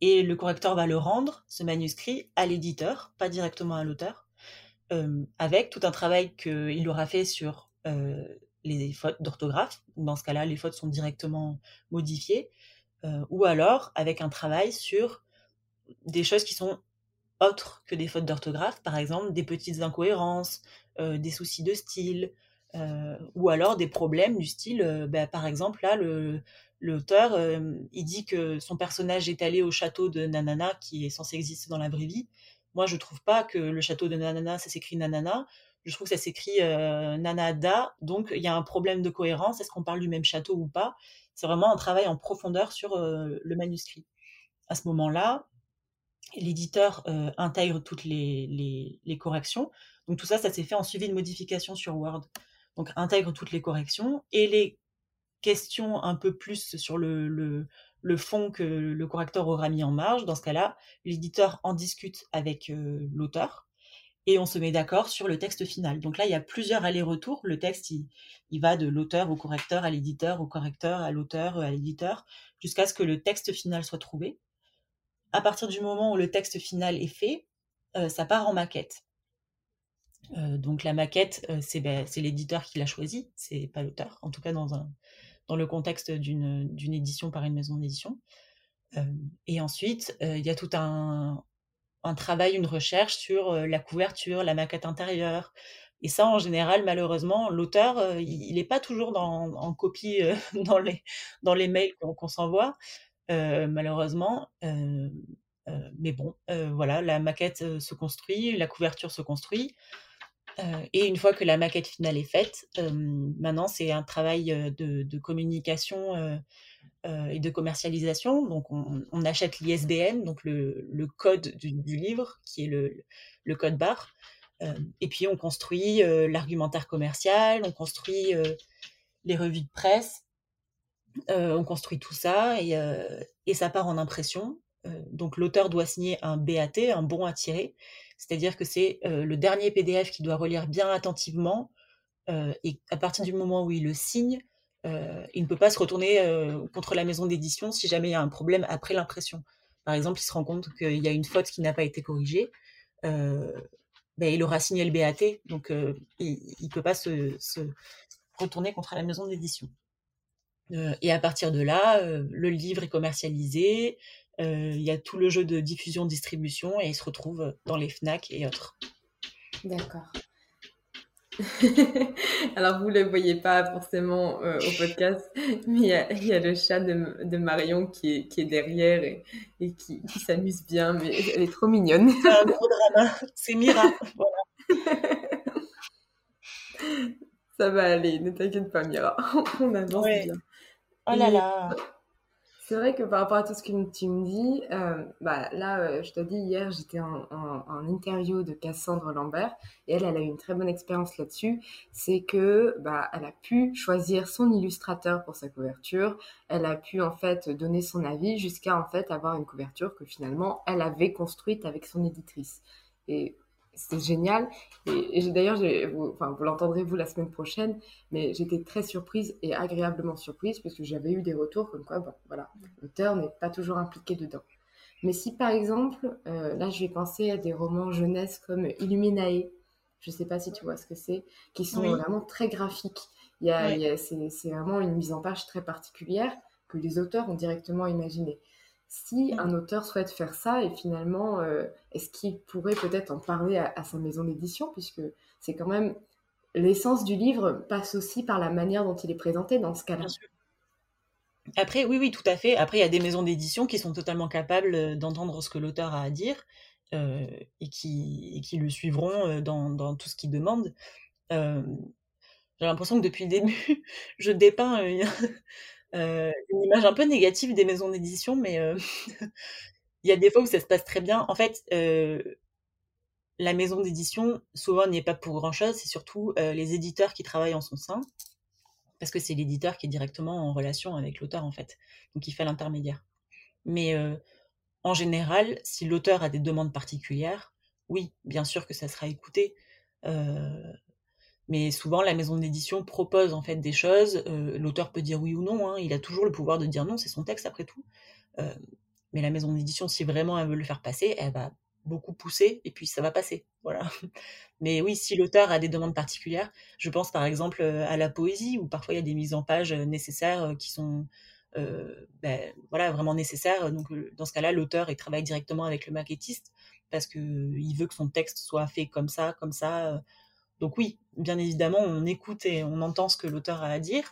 et le correcteur va le rendre, ce manuscrit, à l'éditeur, pas directement à l'auteur, avec tout un travail qu'il aura fait sur les fautes d'orthographe. Dans ce cas-là, les fautes sont directement modifiées. ou alors avec un travail sur des choses qui sont autres que des fautes d'orthographe, par exemple des petites incohérences, euh, des soucis de style, euh, ou alors des problèmes du style, euh, bah, par exemple, là, l'auteur, il dit que son personnage est allé au château de Nanana, qui est censé exister dans la vraie vie. Moi, je trouve pas que le château de Nanana, ça s'écrit Nanana. Je trouve que ça s'écrit Nanada. Donc, il y a un problème de cohérence. Est-ce qu'on parle du même château ou pas? C'est vraiment un travail en profondeur sur le manuscrit. À ce moment-là, l'éditeur intègre toutes les, corrections. Donc tout ça, ça s'est fait en suivi de modification sur Word. Donc intègre toutes les corrections et les questions un peu plus sur le, le, fond que le correcteur aura mis en marge. Dans ce cas-là, l'éditeur en discute avec euh, l'auteur et on se met d'accord sur le texte final. Donc là, il y a plusieurs allers-retours. Le texte, il, va de l'auteur au correcteur, à l'éditeur, au correcteur, à l'auteur, à l'éditeur, jusqu'à ce que le texte final soit trouvé. À partir du moment où le texte final est fait, euh, ça part en maquette. Euh, donc la maquette, euh, ben, c'est l'éditeur qui l'a choisi, c'est pas l'auteur, en tout cas dans, le contexte d'une édition par une maison d'édition. Euh, et ensuite, il y a tout un, un, travail, une recherche sur la couverture, la maquette intérieure. Et ça, en général, malheureusement, l'auteur, il n'est pas toujours en copie (laughs) dans, les, dans les mails qu'on s'envoie, malheureusement. mais bon, voilà, la maquette se construit, la couverture se construit. Euh, et une fois que la maquette finale est faite, euh, maintenant c'est un travail euh, de, communication et de commercialisation. Donc on, achète l'ISBN, donc le, code du, livre, qui est le, code barre. et puis on construit l'argumentaire commercial, on construit les revues de presse, on construit tout ça et, et ça part en impression. donc l'auteur doit signer un BAT, un bon à tirer, c'est-à-dire que c'est euh, le dernier PDF qu'il doit relire bien attentivement. Euh, et à partir du moment où il le signe, euh, il ne peut pas se retourner contre la maison d'édition si jamais il y a un problème après l'impression. Par exemple, il se rend compte qu'il y a une faute qui n'a pas été corrigée. Ben, il aura signé le BAT, donc il ne peut pas se, retourner contre la maison d'édition. et à partir de là, le livre est commercialisé, euh, il y a tout le jeu de diffusion-distribution et il se retrouve dans les FNAC et autres. D'accord. (laughs) Alors, vous ne le voyez pas forcément euh, au podcast, mais il y, a le chat de, Marion qui est, qui est derrière et, et qui, qui s'amuse bien, mais elle est trop mignonne. C'est un gros drama. C'est Mira. (laughs) Voilà. Ça va aller, ne t'inquiète pas, Mira. (laughs) On avance bien. Oh là là. C'est vrai que par rapport à tout ce que tu me dis, euh, bah, là, euh, je te dis, hier, j'étais en, interview de Cassandre Lambert et elle, elle a eu une très bonne expérience là-dessus. C'est que bah, elle a pu choisir son illustrateur pour sa couverture. Elle a pu en fait donner son avis jusqu'à en fait avoir une couverture que finalement elle avait construite avec son éditrice. C'est génial. Et, d'ailleurs, vous, enfin, vous l'entendrez vous la semaine prochaine, mais j'étais très surprise et agréablement surprise puisque j'avais eu des retours comme quoi, bon, voilà, l'auteur n'est pas toujours impliqué dedans. Mais si par exemple, euh, là je vais penser à des romans jeunesse comme Illuminae, je ne sais pas si tu vois ce que c'est, qui sont vraiment très graphiques. Il a, c'est, vraiment une mise en page très particulière que les auteurs ont directement imaginée si un auteur souhaite faire ça, et finalement, est-ce qu'il pourrait peut-être en parler à, sa maison d'édition, puisque c'est quand même l'essence du livre passe aussi par la manière dont il est présenté dans ce cas-là. Après, oui, oui, tout à fait. Après, il y a des maisons d'édition qui sont totalement capables d'entendre ce que l'auteur a à dire et, qui, qui le suivront dans, tout ce qu'il demande. j'ai l'impression que depuis le début, (laughs) je dépeins une, une, image un peu négative des maisons d'édition, mais (laughs) il y a des fois où ça se passe très bien. En fait, la maison d'édition, souvent, n'y est pas pour grand-chose, c'est surtout les éditeurs qui travaillent en son sein parce que c'est l'éditeur qui est directement en relation avec l'auteur en fait, donc il fait l'intermédiaire. Mais euh, en général, si l'auteur a des demandes particulières, oui, bien sûr que ça sera écouté. Euh, mais souvent, la maison d'édition propose en fait des choses. Euh, l'auteur peut dire oui ou non. Hein, il a toujours le pouvoir de dire non, c'est son texte après tout. mais la maison d'édition, si vraiment elle veut le faire passer, elle va beaucoup pousser et puis ça va passer. Voilà. (laughs) Mais oui, si l'auteur a des demandes particulières, je pense par exemple à la poésie où parfois il y a des mises en page nécessaires qui sont ben, voilà, vraiment nécessaires. Donc dans ce cas-là, l'auteur il travaille directement avec le maquettiste parce qu'il veut que son texte soit fait comme ça, comme ça. Donc oui, bien évidemment, on écoute et on entend ce que l'auteur a à dire.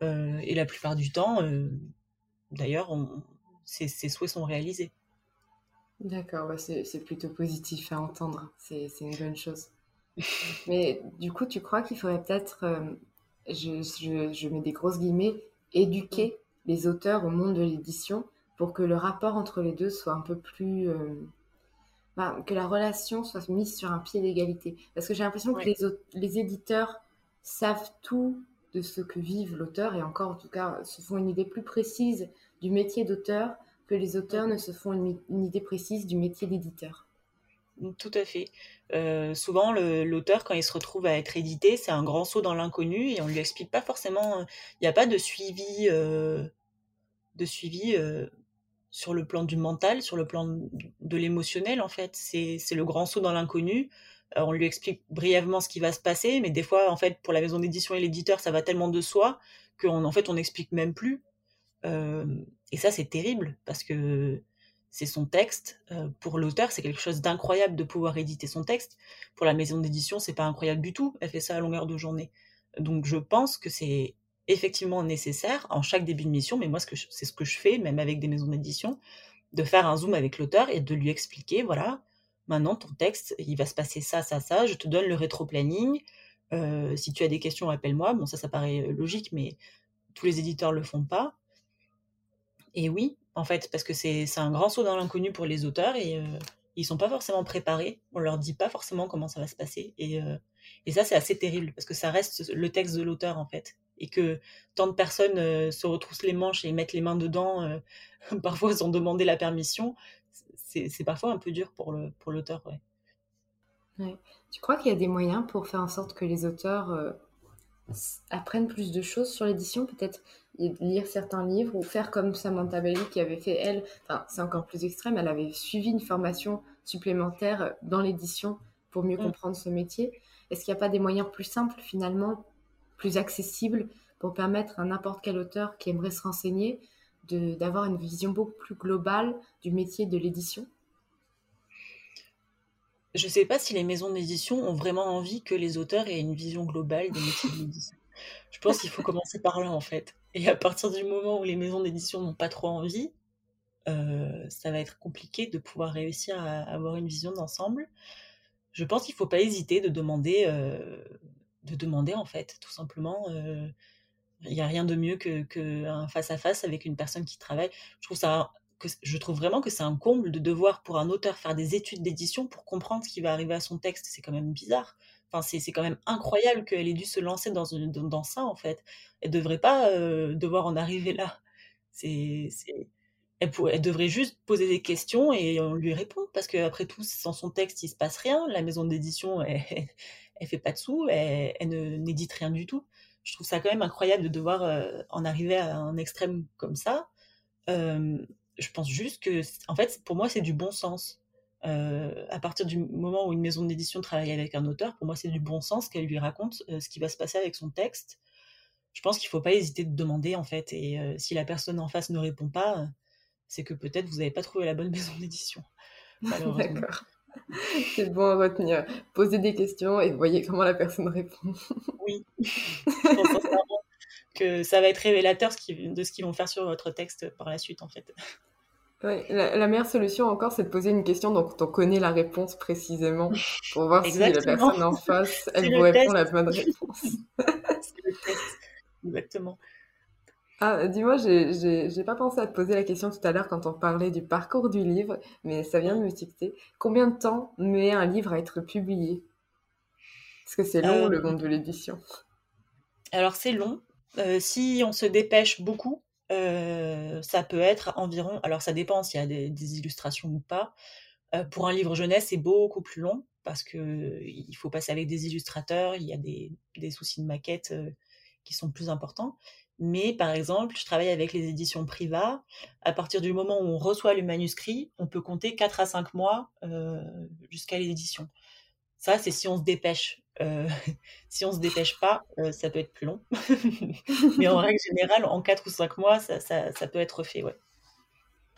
et la plupart du temps, d'ailleurs, ses souhaits sont réalisés. D'accord, c'est plutôt positif à entendre, c'est une bonne chose. Mais du coup, tu crois qu'il faudrait peut-être, euh, je, mets des grosses guillemets, éduquer les auteurs au monde de l'édition pour que le rapport entre les deux soit un peu plus... Euh, que la relation soit mise sur un pied d'égalité. Parce que j'ai l'impression que les, les éditeurs savent tout de ce que vive l'auteur et encore en tout cas se font une idée plus précise du métier d'auteur que les auteurs ne se font une, idée précise du métier d'éditeur. Tout à fait. Euh, souvent, l'auteur, quand il se retrouve à être édité, c'est un grand saut dans l'inconnu et on ne lui explique pas forcément. Il n'y a pas de suivi, euh, de suivi euh, sur le plan du mental, sur le plan de l'émotionnel, en fait. C'est le grand saut dans l'inconnu. on lui explique brièvement ce qui va se passer, mais des fois, en fait, pour la maison d'édition et l'éditeur, ça va tellement de soi qu'en en fait, on n'explique même plus et ça, c'est terrible parce que c'est son texte. pour l'auteur, c'est quelque chose d'incroyable de pouvoir éditer son texte. Pour la maison d'édition, c'est pas incroyable du tout. Elle fait ça à longueur de journée. Donc, je pense que c'est effectivement nécessaire en chaque début de mission, mais moi, c'est ce que je fais, même avec des maisons d'édition, de faire un zoom avec l'auteur et de lui expliquer, voilà, maintenant ton texte, il va se passer ça, ça, ça, je te donne le rétro-planning. si tu as des questions, appelle-moi. Bon, ça, ça paraît logique, mais tous les éditeurs le font pas. Et oui, en fait, parce que c'est un grand saut dans l'inconnu pour les auteurs et ils euh, ils sont pas forcément préparés. On leur dit pas forcément comment ça va se passer. Et, euh, et ça, c'est assez terrible parce que ça reste le texte de l'auteur, en fait. Et que tant de personnes euh, se retroussent les manches et mettent les mains dedans, (laughs) parfois ils ont demandé la permission. C'est parfois un peu dur pour l'auteur, pour ouais. ouais. Tu crois qu'il y a des moyens pour faire en sorte que les auteurs apprennent plus de choses sur l'édition, peut-être lire certains livres ou faire comme Samantha Bailey qui avait fait elle, enfin c'est encore plus extrême, elle avait suivi une formation supplémentaire dans l'édition pour mieux mm. comprendre ce métier. Est-ce qu'il n'y a pas des moyens plus simples finalement, plus accessibles pour permettre à n'importe quel auteur qui aimerait se renseigner d'avoir une vision beaucoup plus globale du métier de l'édition je ne sais pas si les maisons d'édition ont vraiment envie que les auteurs aient une vision globale des métiers de l'édition. Je pense qu'il faut commencer par là, en fait. Et à partir du moment où les maisons d'édition n'ont pas trop envie, euh, ça va être compliqué de pouvoir réussir à avoir une vision d'ensemble. Je pense qu'il ne faut pas hésiter de demander, euh, de demander en fait, tout simplement. Euh, il n'y a rien de mieux qu'un que face-à-face avec une personne qui travaille. Je trouve ça je trouve vraiment que c'est un comble de devoir pour un auteur faire des études d'édition pour comprendre ce qui va arriver à son texte. C'est quand même bizarre. Enfin, c'est quand même incroyable qu'elle ait dû se lancer dans, dans, ça, en fait. Elle devrait pas euh, devoir en arriver là. C'est, elle, elle, devrait juste poser des questions et on lui répond. Parce qu'après tout, sans son texte, il se passe rien. La maison d'édition, elle, elle, fait pas de sous, elle, elle n'édite rien du tout. Je trouve ça quand même incroyable de devoir euh, en arriver à un extrême comme ça. Je pense juste que, en fait, pour moi, c'est du bon sens. Euh, à partir du moment où une maison d'édition travaille avec un auteur, pour moi, c'est du bon sens qu'elle lui raconte euh, ce qui va se passer avec son texte. Je pense qu'il ne faut pas hésiter de demander, en fait. Et si la personne en face ne répond pas, c'est que peut-être vous n'avez pas trouvé la bonne (laughs) maison d'édition. D'accord. (laughs) C'est bon à retenir. Posez des questions et voyez comment la personne répond. (laughs) oui. Je pense que ça va être révélateur de ce qu'ils vont faire sur votre texte par la suite, en fait. Oui, la, meilleure solution encore, c'est de poser une question dont on connaît la réponse précisément pour voir si la personne en face, (laughs) elle vous répond la bonne réponse. c'est le test. Exactement. Ah, dis-moi, j'ai pas pensé à te poser la question tout à l'heure quand on parlait du parcours du livre, mais ça vient de me citer. Combien de temps met un livre à être publié? Parce que c'est long, le euh, monde de l'édition? Alors, c'est long. Euh, si on se dépêche beaucoup, euh, ça peut être environ, alors ça dépend s'il y a des, illustrations ou pas. Pour un livre jeunesse, c'est beaucoup plus long parce que il faut passer avec des illustrateurs, il y a des, soucis de maquette qui sont plus importants. Mais par exemple, je travaille avec les éditions Priva. À partir du moment où on reçoit le manuscrit, on peut compter 4 à 5 mois jusqu'à l'édition. Ça, c'est si on se dépêche. Euh, (laughs) si on se dépêche pas, euh, ça peut être plus long. (laughs) Mais en (laughs) règle générale, en 4 ou 5 mois, ça, ça, ça peut être fait, ouais.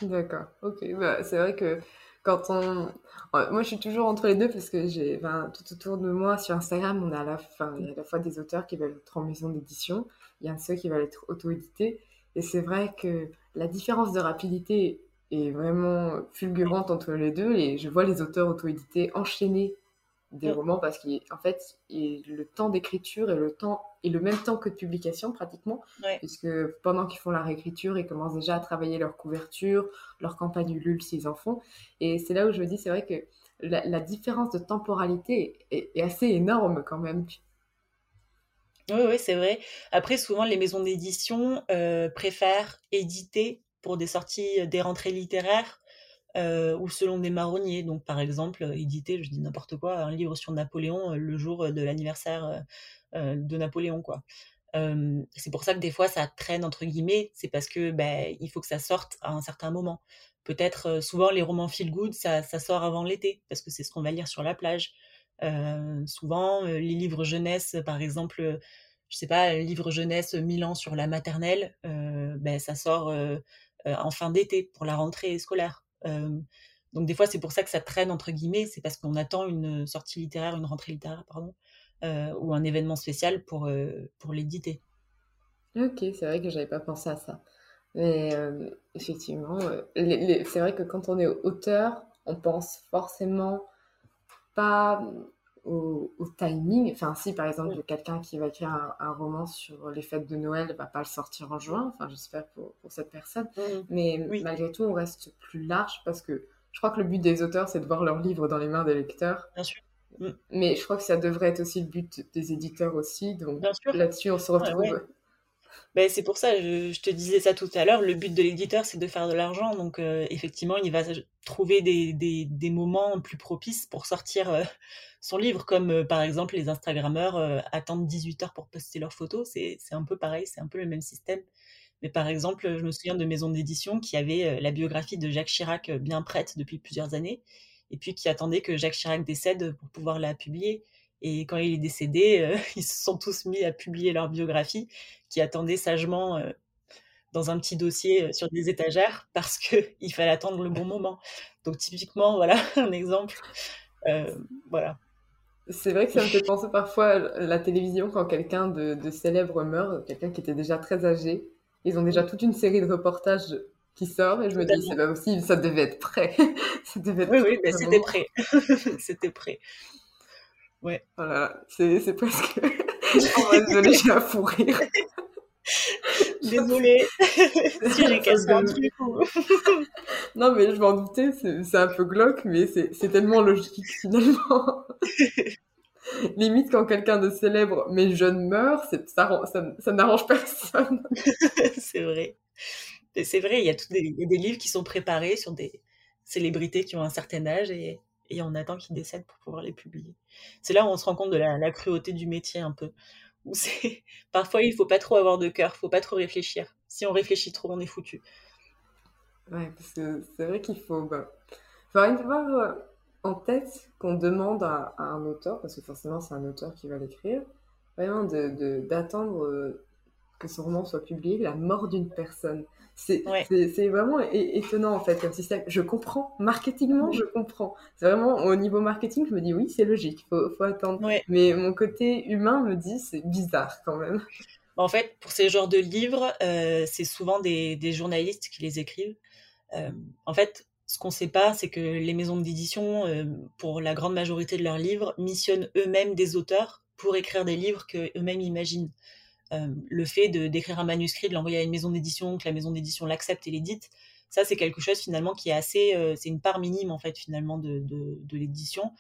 D'accord, ok. Bah, c'est vrai que quand on... Moi, je suis toujours entre les deux parce que j'ai ben, tout autour de moi sur Instagram, on a à la, fin, il y a à la fois des auteurs qui veulent être en maison d'édition, il y a ceux qui veulent être auto-édités. Et c'est vrai que la différence de rapidité est vraiment fulgurante entre les deux. Et je vois les auteurs auto-édités enchaîner des romans parce qu'en fait, le temps d'écriture et le temps et le même temps que de publication pratiquement, puisque pendant qu'ils font la réécriture, ils commencent déjà à travailler leur couverture, leur campagne Ulule s'ils en font. Et c'est là où je me dis, c'est vrai que la, différence de temporalité est, assez énorme quand même. Oui, oui, c'est vrai. Après, souvent, les maisons d'édition euh, préfèrent éditer pour des sorties, des rentrées littéraires, euh, ou selon des marronniers. Donc, par exemple, euh, éditer, je dis n'importe quoi, un livre sur Napoléon euh, le jour de l'anniversaire de Napoléon, quoi. c'est pour ça que des fois ça traîne entre guillemets, c'est parce que ben, il faut que ça sorte à un certain moment. Peut-être souvent les romans feel good, ça, ça sort avant l'été parce que c'est ce qu'on va lire sur la plage. souvent les livres jeunesse, par exemple, je sais pas, livre jeunesse Milan sur la maternelle, ben ça sort en fin d'été pour la rentrée scolaire donc des fois, c'est pour ça que ça traîne entre guillemets, c'est parce qu'on attend une sortie littéraire, une rentrée littéraire, pardon, ou un événement spécial pour, pour l'éditer. Ok, c'est vrai que j'avais pas pensé à ça. Mais effectivement, c'est vrai que quand on est auteur, on pense forcément pas au, timing. Enfin, si par exemple, quelqu'un qui va écrire un, roman sur les fêtes de Noël va pas le sortir en juin, enfin, j'espère pour, pour, cette personne. Mmh. Mais malgré tout, on reste plus large parce que je crois que le but des auteurs, c'est de voir leur livre dans les mains des lecteurs. Bien sûr. Mmh. Mais je crois que ça devrait être aussi le but des éditeurs aussi. Donc là-dessus, on se retrouve. Ben, c'est pour ça, je, te disais ça tout à l'heure, le but de l'éditeur, c'est de faire de l'argent. Donc, euh, effectivement, il va trouver des, des, moments plus propices pour sortir euh, (laughs) son livre, comme euh, par exemple les Instagrammeurs attendent 18 heures pour poster leurs photos. C'est un peu pareil, c'est un peu le même système. Mais par exemple, je me souviens de maisons d'édition qui avaient la biographie de Jacques Chirac bien prête depuis plusieurs années, et puis qui attendaient que Jacques Chirac décède pour pouvoir la publier. Et quand il est décédé, euh, (laughs) ils se sont tous mis à publier leur biographie, qui attendait sagement euh, dans un petit dossier euh, sur des étagères (laughs) parce qu'il (laughs) fallait attendre le bon moment. Donc typiquement, voilà un exemple. voilà. C'est vrai que ça me fait penser parfois à la télévision quand quelqu'un de, célèbre meurt, quelqu'un qui était déjà très âgé. Ils ont déjà toute une série de reportages qui sort et je me dis c'est pas possible, ça devait être prêt. ça devait être oui, oui, mais c'était prêt. c'était prêt. Ouais. Voilà, c'est presque. (laughs) oh, (laughs) désolée, j'ai un fou rire. Désolée si j'ai cassé un truc. (laughs) non, mais je m'en doutais, c'est un peu glauque, mais c'est tellement logique finalement. Limite, quand quelqu'un de célèbre mais jeune meurt, ça, ça, ça n'arrange personne. c'est vrai. C'est vrai, il y, a des, des livres qui sont préparés sur des célébrités qui ont un certain âge et et on attend qu'ils décèdent pour pouvoir les publier. C'est là où on se rend compte de la, cruauté du métier un peu. (laughs) Parfois il faut pas trop avoir de cœur, faut pas trop réfléchir. Si on réfléchit trop, on est foutu. Ouais, parce que c'est vrai qu'il faut, bah, faut avoir euh, en tête qu'on demande à, un auteur, parce que forcément c'est un auteur qui va l'écrire, vraiment d'attendre de, euh, que son roman soit publié la mort d'une personne. C'est vraiment étonnant en fait comme système. Je comprends, marketingement, je comprends. C'est vraiment au niveau marketing, je me dis oui, c'est logique, faut, faut attendre. Mais mon côté humain me dit c'est bizarre quand même. En fait, pour ces genres de livres, euh, c'est souvent des, journalistes qui les écrivent. Euh, en fait, ce qu'on ne sait pas, c'est que les maisons d'édition, euh, pour la grande majorité de leurs livres, missionnent eux-mêmes des auteurs pour écrire des livres qu'eux-mêmes imaginent. Le fait d'écrire un manuscrit, de l'envoyer à une maison d'édition, que la maison d'édition l'accepte et l'édite, ça c'est quelque chose finalement qui est assez, c'est une part minime en fait finalement de, l'édition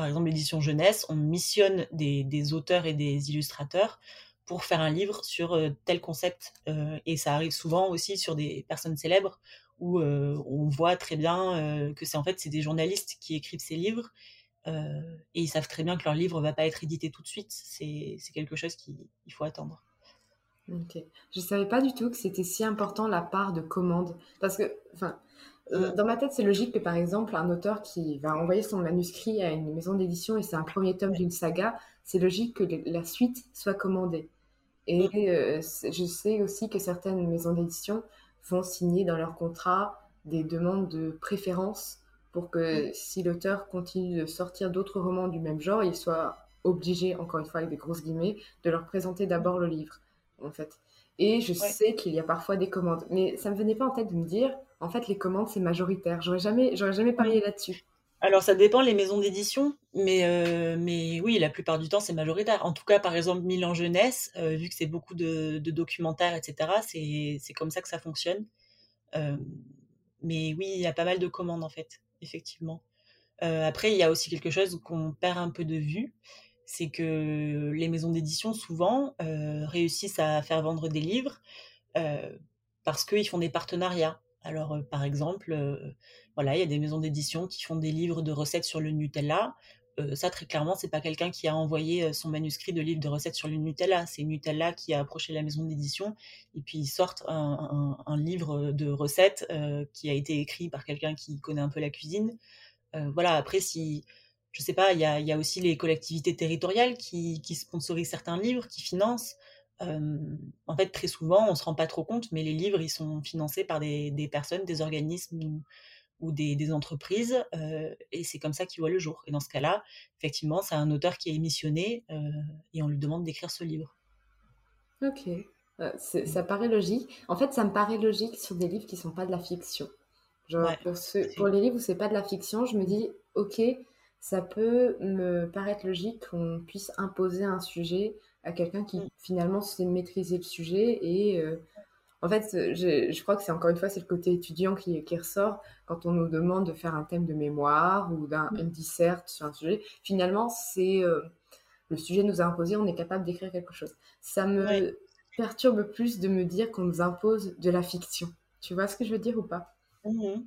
par exemple l'édition jeunesse, on missionne des, auteurs et des illustrateurs pour faire un livre sur euh, tel concept. Euh, et ça arrive souvent aussi sur des personnes célèbres où euh, on voit très bien que c'est en fait c'est des journalistes qui écrivent ces livres et ils savent très bien que leur livre va pas être édité tout de suite. C'est quelque chose qu'il faut attendre. Ok. Je savais pas du tout que c'était si important la part de commande parce que enfin euh, dans ma tête, c'est logique que par exemple, un auteur qui va envoyer son manuscrit à une maison d'édition et c'est un premier tome d'une saga, c'est logique que la suite soit commandée. Et euh, je sais aussi que certaines maisons d'édition vont signer dans leur contrat des demandes de préférence pour que si l'auteur continue de sortir d'autres romans du même genre, il soit obligé, encore une fois avec des grosses guillemets, de leur présenter d'abord le livre, en fait. Et je sais qu'il y a parfois des commandes, mais ça me venait pas en tête de me dire, en fait, les commandes, c'est majoritaire. J'aurais jamais, j'aurais jamais parié là-dessus. Alors, ça dépend les maisons d'édition, mais, euh, mais oui, la plupart du temps, c'est majoritaire. En tout cas, par exemple, Milan Jeunesse, euh, vu que c'est beaucoup de, documentaires, etc., c'est comme ça que ça fonctionne. Euh, mais oui, il y a pas mal de commandes, en fait, effectivement. après, il y a aussi quelque chose qu'on perd un peu de vue, c'est que les maisons d'édition, souvent, réussissent à faire vendre des livres parce qu'ils font des partenariats. Alors, par exemple, voilà, il y a des maisons d'édition qui font des livres de recettes sur le Nutella. Ça, très clairement, c'est pas quelqu'un qui a envoyé son manuscrit de livre de recettes sur le Nutella. C'est Nutella qui a approché la maison d'édition et puis ils sortent un, livre de recettes qui a été écrit par quelqu'un qui connaît un peu la cuisine. voilà, après, si, je sais pas, il y a, aussi les collectivités territoriales qui, qui sponsorisent certains livres, qui financent en fait, très souvent, on se rend pas trop compte, mais les livres, ils sont financés par des, personnes, des organismes ou, des, entreprises, et c'est comme ça qu'ils voient le jour. Et dans ce cas-là, effectivement, c'est un auteur qui est émissionné et on lui demande d'écrire ce livre. Ok, mmh. ça paraît logique. En fait, ça me paraît logique sur des livres qui sont pas de la fiction. pour, pour, les livres où c'est pas de la fiction, je me dis, ok, ça peut me paraître logique qu'on puisse imposer un sujet à quelqu'un qui mmh. finalement sait maîtriser le sujet et euh, en fait je, crois que c'est encore une fois c'est le côté étudiant qui, qui, ressort quand on nous demande de faire un thème de mémoire ou d'un mmh. dissert sur un sujet. Finalement c'est euh, le sujet nous a imposé on est capable d'écrire quelque chose. Ça me perturbe plus de me dire qu'on nous impose de la fiction. Tu vois ce que je veux dire ou pas? Mmh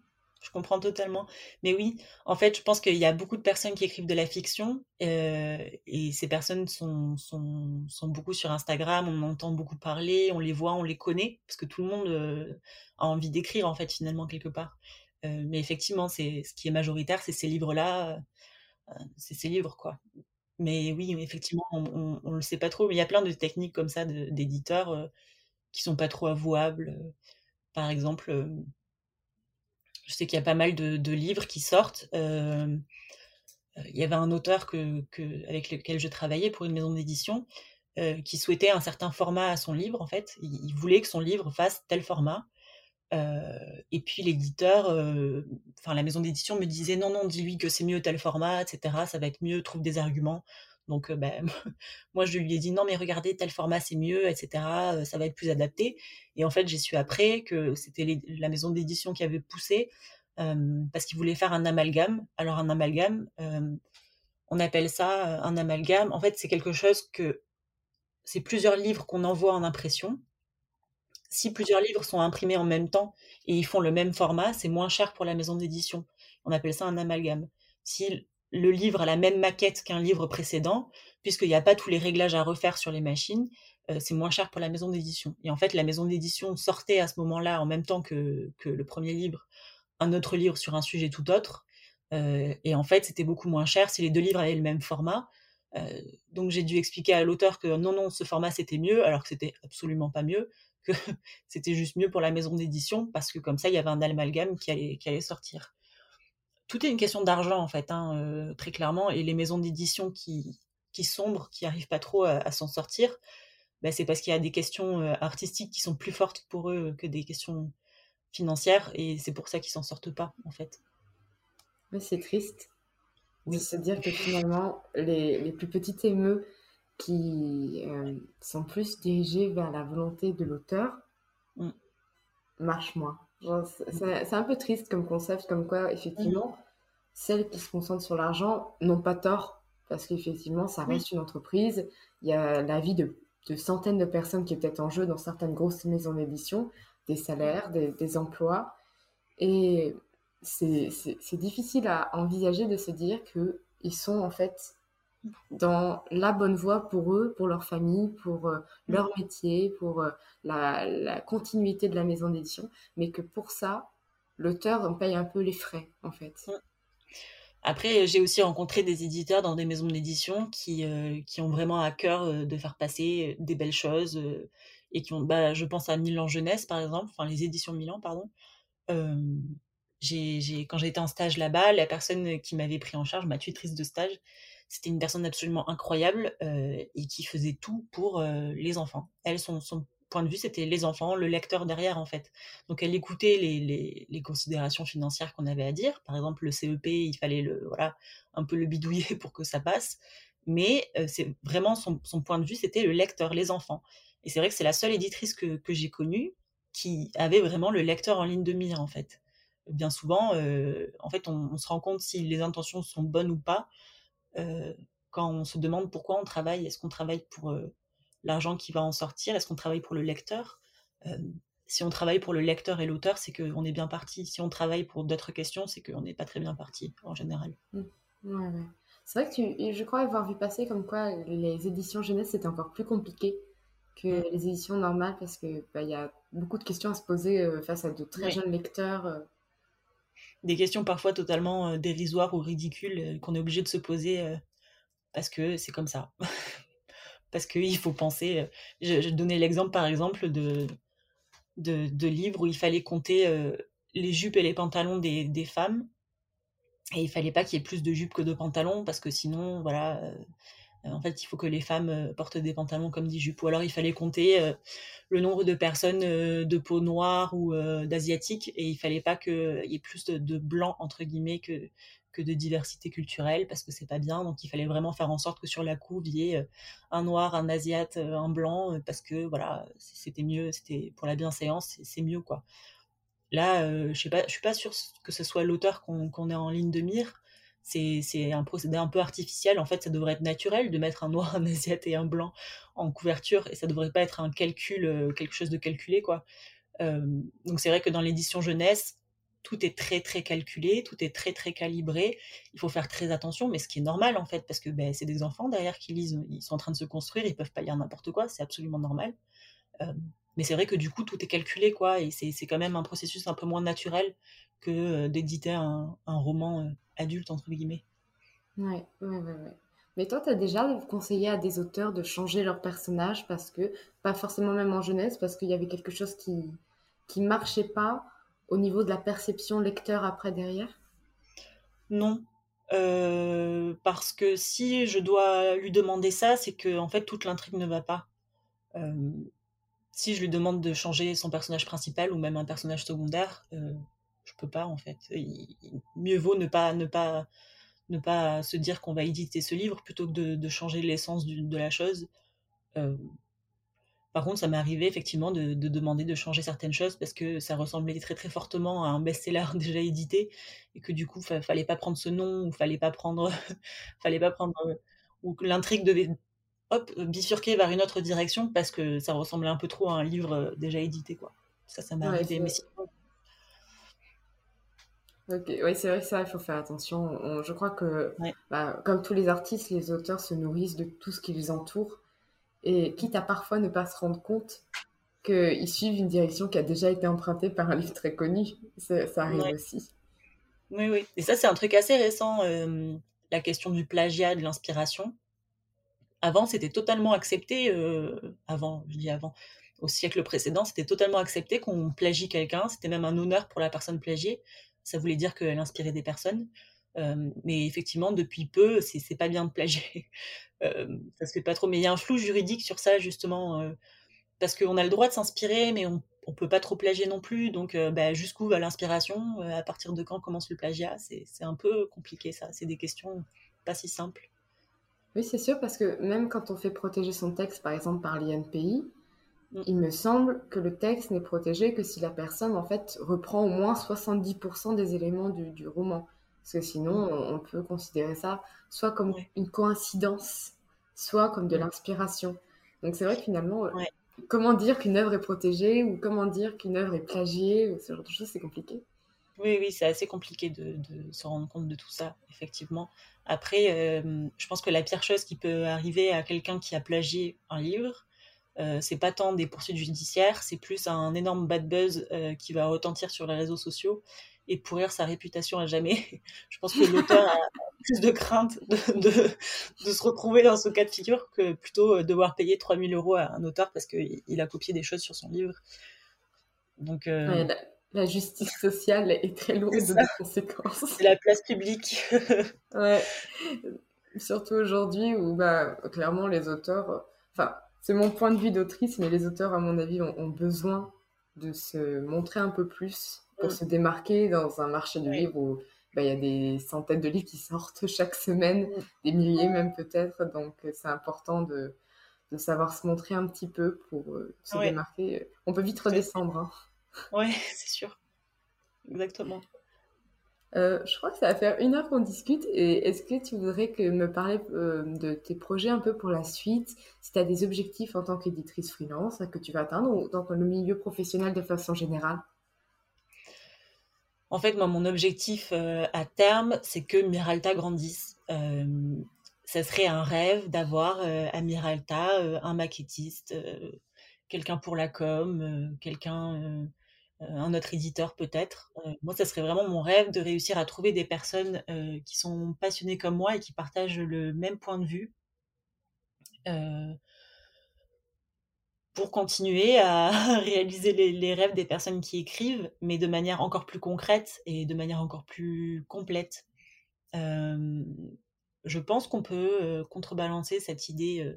je comprends totalement. Mais oui, en fait, je pense qu'il y a beaucoup de personnes qui écrivent de la fiction euh, et ces personnes sont, sont, sont, beaucoup sur Instagram, on entend beaucoup parler, on les voit, on les connaît, parce que tout le monde euh, a envie d'écrire, en fait, finalement, quelque part. Euh, mais effectivement, ce qui est majoritaire, c'est ces livres-là, c'est ces livres, quoi. Mais oui, effectivement, on ne le sait pas trop, mais il y a plein de techniques comme ça d'éditeurs qui sont pas trop avouables. Par exemple je sais qu'il y a pas mal de, livres qui sortent. Euh, il y avait un auteur que, avec lequel je travaillais pour une maison d'édition euh, qui souhaitait un certain format à son livre, en fait. Il, voulait que son livre fasse tel format. Euh, et puis l'éditeur, enfin la maison d'édition me disait non, non, dis-lui que c'est mieux tel format, etc. Ça va être mieux, trouve des arguments. Donc, ben, (laughs) moi, je lui ai dit non, mais regardez, tel format, c'est mieux, etc. Ça va être plus adapté. Et en fait, j'ai su après que c'était la maison d'édition qui avait poussé parce qu'il voulait faire un amalgame. Alors, un amalgame, on appelle ça un amalgame. En fait, c'est quelque chose que c'est plusieurs livres qu'on envoie en impression. Si plusieurs livres sont imprimés en même temps et ils font le même format, c'est moins cher pour la maison d'édition. On appelle ça un amalgame. Si le livre a la même maquette qu'un livre précédent, puisqu'il n'y a pas tous les réglages à refaire sur les machines, euh, c'est moins cher pour la maison d'édition. Et en fait, la maison d'édition sortait à ce moment-là, en même temps que, le premier livre, un autre livre sur un sujet tout autre. Euh, et en fait, c'était beaucoup moins cher si les deux livres avaient le même format. donc j'ai dû expliquer à l'auteur que non, non, ce format c'était mieux, alors que c'était absolument pas mieux, que (laughs) c'était juste mieux pour la maison d'édition, parce que comme ça, il y avait un amalgame qui allait sortir. Tout est une question d'argent, en fait, hein, très clairement, et les maisons d'édition qui, qui sombrent, qui n'arrivent pas trop à, s'en sortir, bah, c'est parce qu'il y a des questions artistiques qui sont plus fortes pour eux que des questions financières, et c'est pour ça qu'ils s'en sortent pas, en fait. Mais c'est triste. Oui. C'est-à-dire que finalement, les, les, plus petites émeux qui euh, sont plus dirigées vers la volonté de l'auteur mm. marchent moins. C'est un peu triste comme concept, comme quoi, effectivement, mm. celles qui se concentrent sur l'argent n'ont pas tort, parce qu'effectivement, ça reste une entreprise. Il y a la vie de, de, centaines de personnes qui est peut-être en jeu dans certaines grosses maisons d'édition, des salaires, des, des emplois. Et c'est difficile à envisager de se dire qu'ils sont en fait dans la bonne voie pour eux, pour leur famille, pour euh, leur métier, pour euh, la, continuité de la maison d'édition, mais que pour ça, l'auteur paye un peu les frais, en fait. Après, j'ai aussi rencontré des éditeurs dans des maisons d'édition qui, euh, qui ont vraiment à cœur de faire passer des belles choses et qui ont, bah, je pense à Milan Jeunesse, par exemple, enfin les éditions Milan, pardon, j'ai, quand j'étais en stage là-bas, la personne qui m'avait pris en charge, ma tutrice de stage, c'était une personne absolument incroyable euh, et qui faisait tout pour euh, les enfants. Elle, son, point de vue, c'était les enfants, le lecteur derrière, en fait. Donc, elle écoutait les, considérations financières qu'on avait à dire. Par exemple, le CEP, il fallait le, un peu le bidouiller (laughs) pour que ça passe. Mais euh, c'est vraiment son, point de vue, c'était le lecteur, les enfants. Et c'est vrai que c'est la seule éditrice que, j'ai connue qui avait vraiment le lecteur en ligne de mire, en fait bien souvent, en fait, on, se rend compte si les intentions sont bonnes ou pas quand on se demande pourquoi on travaille. Est-ce qu'on travaille pour euh, l'argent qui va en sortir Est-ce qu'on travaille pour le lecteur Si on travaille pour le lecteur et l'auteur, c'est qu'on est bien parti. Si on travaille pour d'autres questions, c'est qu'on n'est pas très bien parti en général. Mmh. C'est vrai que tu, je crois avoir vu passer comme quoi les éditions jeunesse c'était encore plus compliqué que mmh. les éditions normales parce que bah, il y a beaucoup de questions à se poser face à de très jeunes lecteurs des questions parfois totalement euh, dérisoires ou ridicules euh, qu'on est obligé de se poser euh, parce que c'est comme ça. (laughs) parce qu'il faut penser. Je, donnais l'exemple, par exemple, de, de, livres où il fallait compter les jupes et les pantalons des, femmes. Et il fallait pas qu'il y ait plus de jupes que de pantalons parce que sinon, voilà, en fait, il faut que les femmes euh, portent des pantalons comme des jupes. Ou alors, il fallait compter euh, le nombre de personnes de peau noire ou d'asiatiques, et il fallait pas qu'il y ait plus de, blancs, entre guillemets, que, de diversité culturelle, parce que c'est pas bien. Donc, il fallait vraiment faire en sorte que sur la couve, il y ait un noir, un asiate, un blanc, parce que, voilà, c'était mieux, c'était pour la bienséance, c'est mieux, quoi. Là, je sais pas, je suis pas sûre que ce soit l'auteur qu'on est en ligne de mire, c'est un procédé un peu artificiel. En fait, ça devrait être naturel de mettre un noir, un asiate et un blanc en couverture, et ça devrait pas être un calcul, euh, quelque chose de calculé, quoi. Euh, donc c'est vrai que dans l'édition jeunesse, tout est très très calculé, tout est très très calibré. Il faut faire très attention, mais ce qui est normal en fait, parce que ben, c'est des enfants derrière qui lisent, ils sont en train de se construire, ils peuvent pas lire n'importe quoi, c'est absolument normal. Euh, mais c'est vrai que du coup tout est calculé quoi, et c'est quand même un processus un peu moins naturel que d'éditer un, un, roman adulte, entre guillemets. Ouais, ouais, ouais. ouais. Mais toi, tu as déjà conseillé à des auteurs de changer leur personnage parce que, pas forcément même en jeunesse, parce qu'il y avait quelque chose qui qui marchait pas au niveau de la perception lecteur après derrière? Non. Euh, parce que si je dois lui demander ça, c'est que en fait toute l'intrigue ne va pas. Euh, si je lui demande de changer son personnage principal ou même un personnage secondaire, euh, je peux pas en fait. mieux vaut ne pas ne pas ne pas se dire qu'on va éditer ce livre plutôt que de, changer l'essence de la chose. Euh, par contre, ça m'est arrivé effectivement de, demander de changer certaines choses parce que ça ressemblait très très fortement à un best-seller (laughs) déjà édité et que du coup, ne fallait pas prendre ce nom ou fallait pas prendre, (laughs) fallait pas prendre ou que l'intrigue devait hop bifurquer vers une autre direction parce que ça ressemblait un peu trop à un livre déjà édité quoi. Ça, ça m'est arrivé. Mais Ok, oui, c'est vrai que ça, il faut faire attention. je crois que, bah, comme tous les artistes, les auteurs se nourrissent de tout ce qui les entoure. Et quitte à parfois ne pas se rendre compte qu'ils suivent une direction qui a déjà été empruntée par un livre très connu. Ça, arrive aussi. Oui, oui. Et ça, c'est un truc assez récent, euh, la question du plagiat, de l'inspiration. avant, c'était totalement accepté, avant, je dis avant, au siècle précédent, c'était totalement accepté qu'on plagie quelqu'un, c'était même un honneur pour la personne plagiée, ça voulait dire qu'elle inspirait des personnes. mais effectivement, depuis peu, c'est pas bien de plagier. (laughs) ça se fait pas trop. Mais il y a un flou juridique sur ça, justement, parce qu'on a le droit de s'inspirer, mais on on peut pas trop plagier non plus. Donc, bah, jusqu'où va l'inspiration À partir de quand commence le plagiat? C'est un peu compliqué, ça. C'est des questions pas si simples. Oui, c'est sûr, parce que même quand on fait protéger son texte, par exemple par l'INPI. Il me semble que le texte n'est protégé que si la personne, en fait, reprend au moins 70% des éléments du, roman. Parce que sinon, mm. on, peut considérer ça soit comme une coïncidence, soit comme de l'inspiration. Donc c'est vrai que finalement, comment dire qu'une œuvre est protégée ou comment dire qu'une œuvre est plagiée, ce genre de choses, c'est compliqué. Oui, oui, c'est assez compliqué de, se rendre compte de tout ça, effectivement. Après, euh, je pense que la pire chose qui peut arriver à quelqu'un qui a plagié un livre, euh, c'est pas tant des poursuites judiciaires, c'est plus un énorme bad buzz euh, qui va retentir sur les réseaux sociaux et pourrir sa réputation à jamais. (laughs) je pense que l'auteur a (laughs) plus de crainte de, de, se retrouver dans ce cas de figure que plutôt devoir payer 3000 euros à un auteur parce qu'il a copié des choses sur son livre. Donc, la justice sociale est très lourde de conséquences. C'est la place publique. (laughs) ouais. Surtout aujourd'hui où bah, clairement les auteurs, enfin c'est mon point de vue d'autrice, mais les auteurs à mon avis ont, besoin de se montrer un peu plus pour mm. se démarquer dans un marché du livre où bah, il y a des centaines de livres qui sortent (laughs) chaque semaine, mm. des milliers même peut-être, donc c'est important de, de, savoir se montrer un petit peu pour euh, se démarquer. On peut vite redescendre. Hein. Ouais, (laughs) c'est sûr. Exactement. Euh, je crois que ça va faire une heure qu'on discute. Et est-ce que tu voudrais que me parler euh, de tes projets un peu pour la suite? Si tu as des objectifs en tant qu'éditrice freelance que tu vas atteindre ou dans le milieu professionnel de façon générale? En fait, moi, mon objectif euh, à terme, c'est que Miralta grandisse. ça serait un rêve d'avoir à Miralta un maquettiste, quelqu'un pour la com, quelqu'un un autre éditeur peut-être. Euh, moi, ça serait vraiment mon rêve de réussir à trouver des personnes euh, qui sont passionnées comme moi et qui partagent le même point de vue pour continuer à (laughs) réaliser les, rêves des personnes qui écrivent, mais de manière encore plus concrète et de manière encore plus complète. je pense qu'on peut contrebalancer cette idée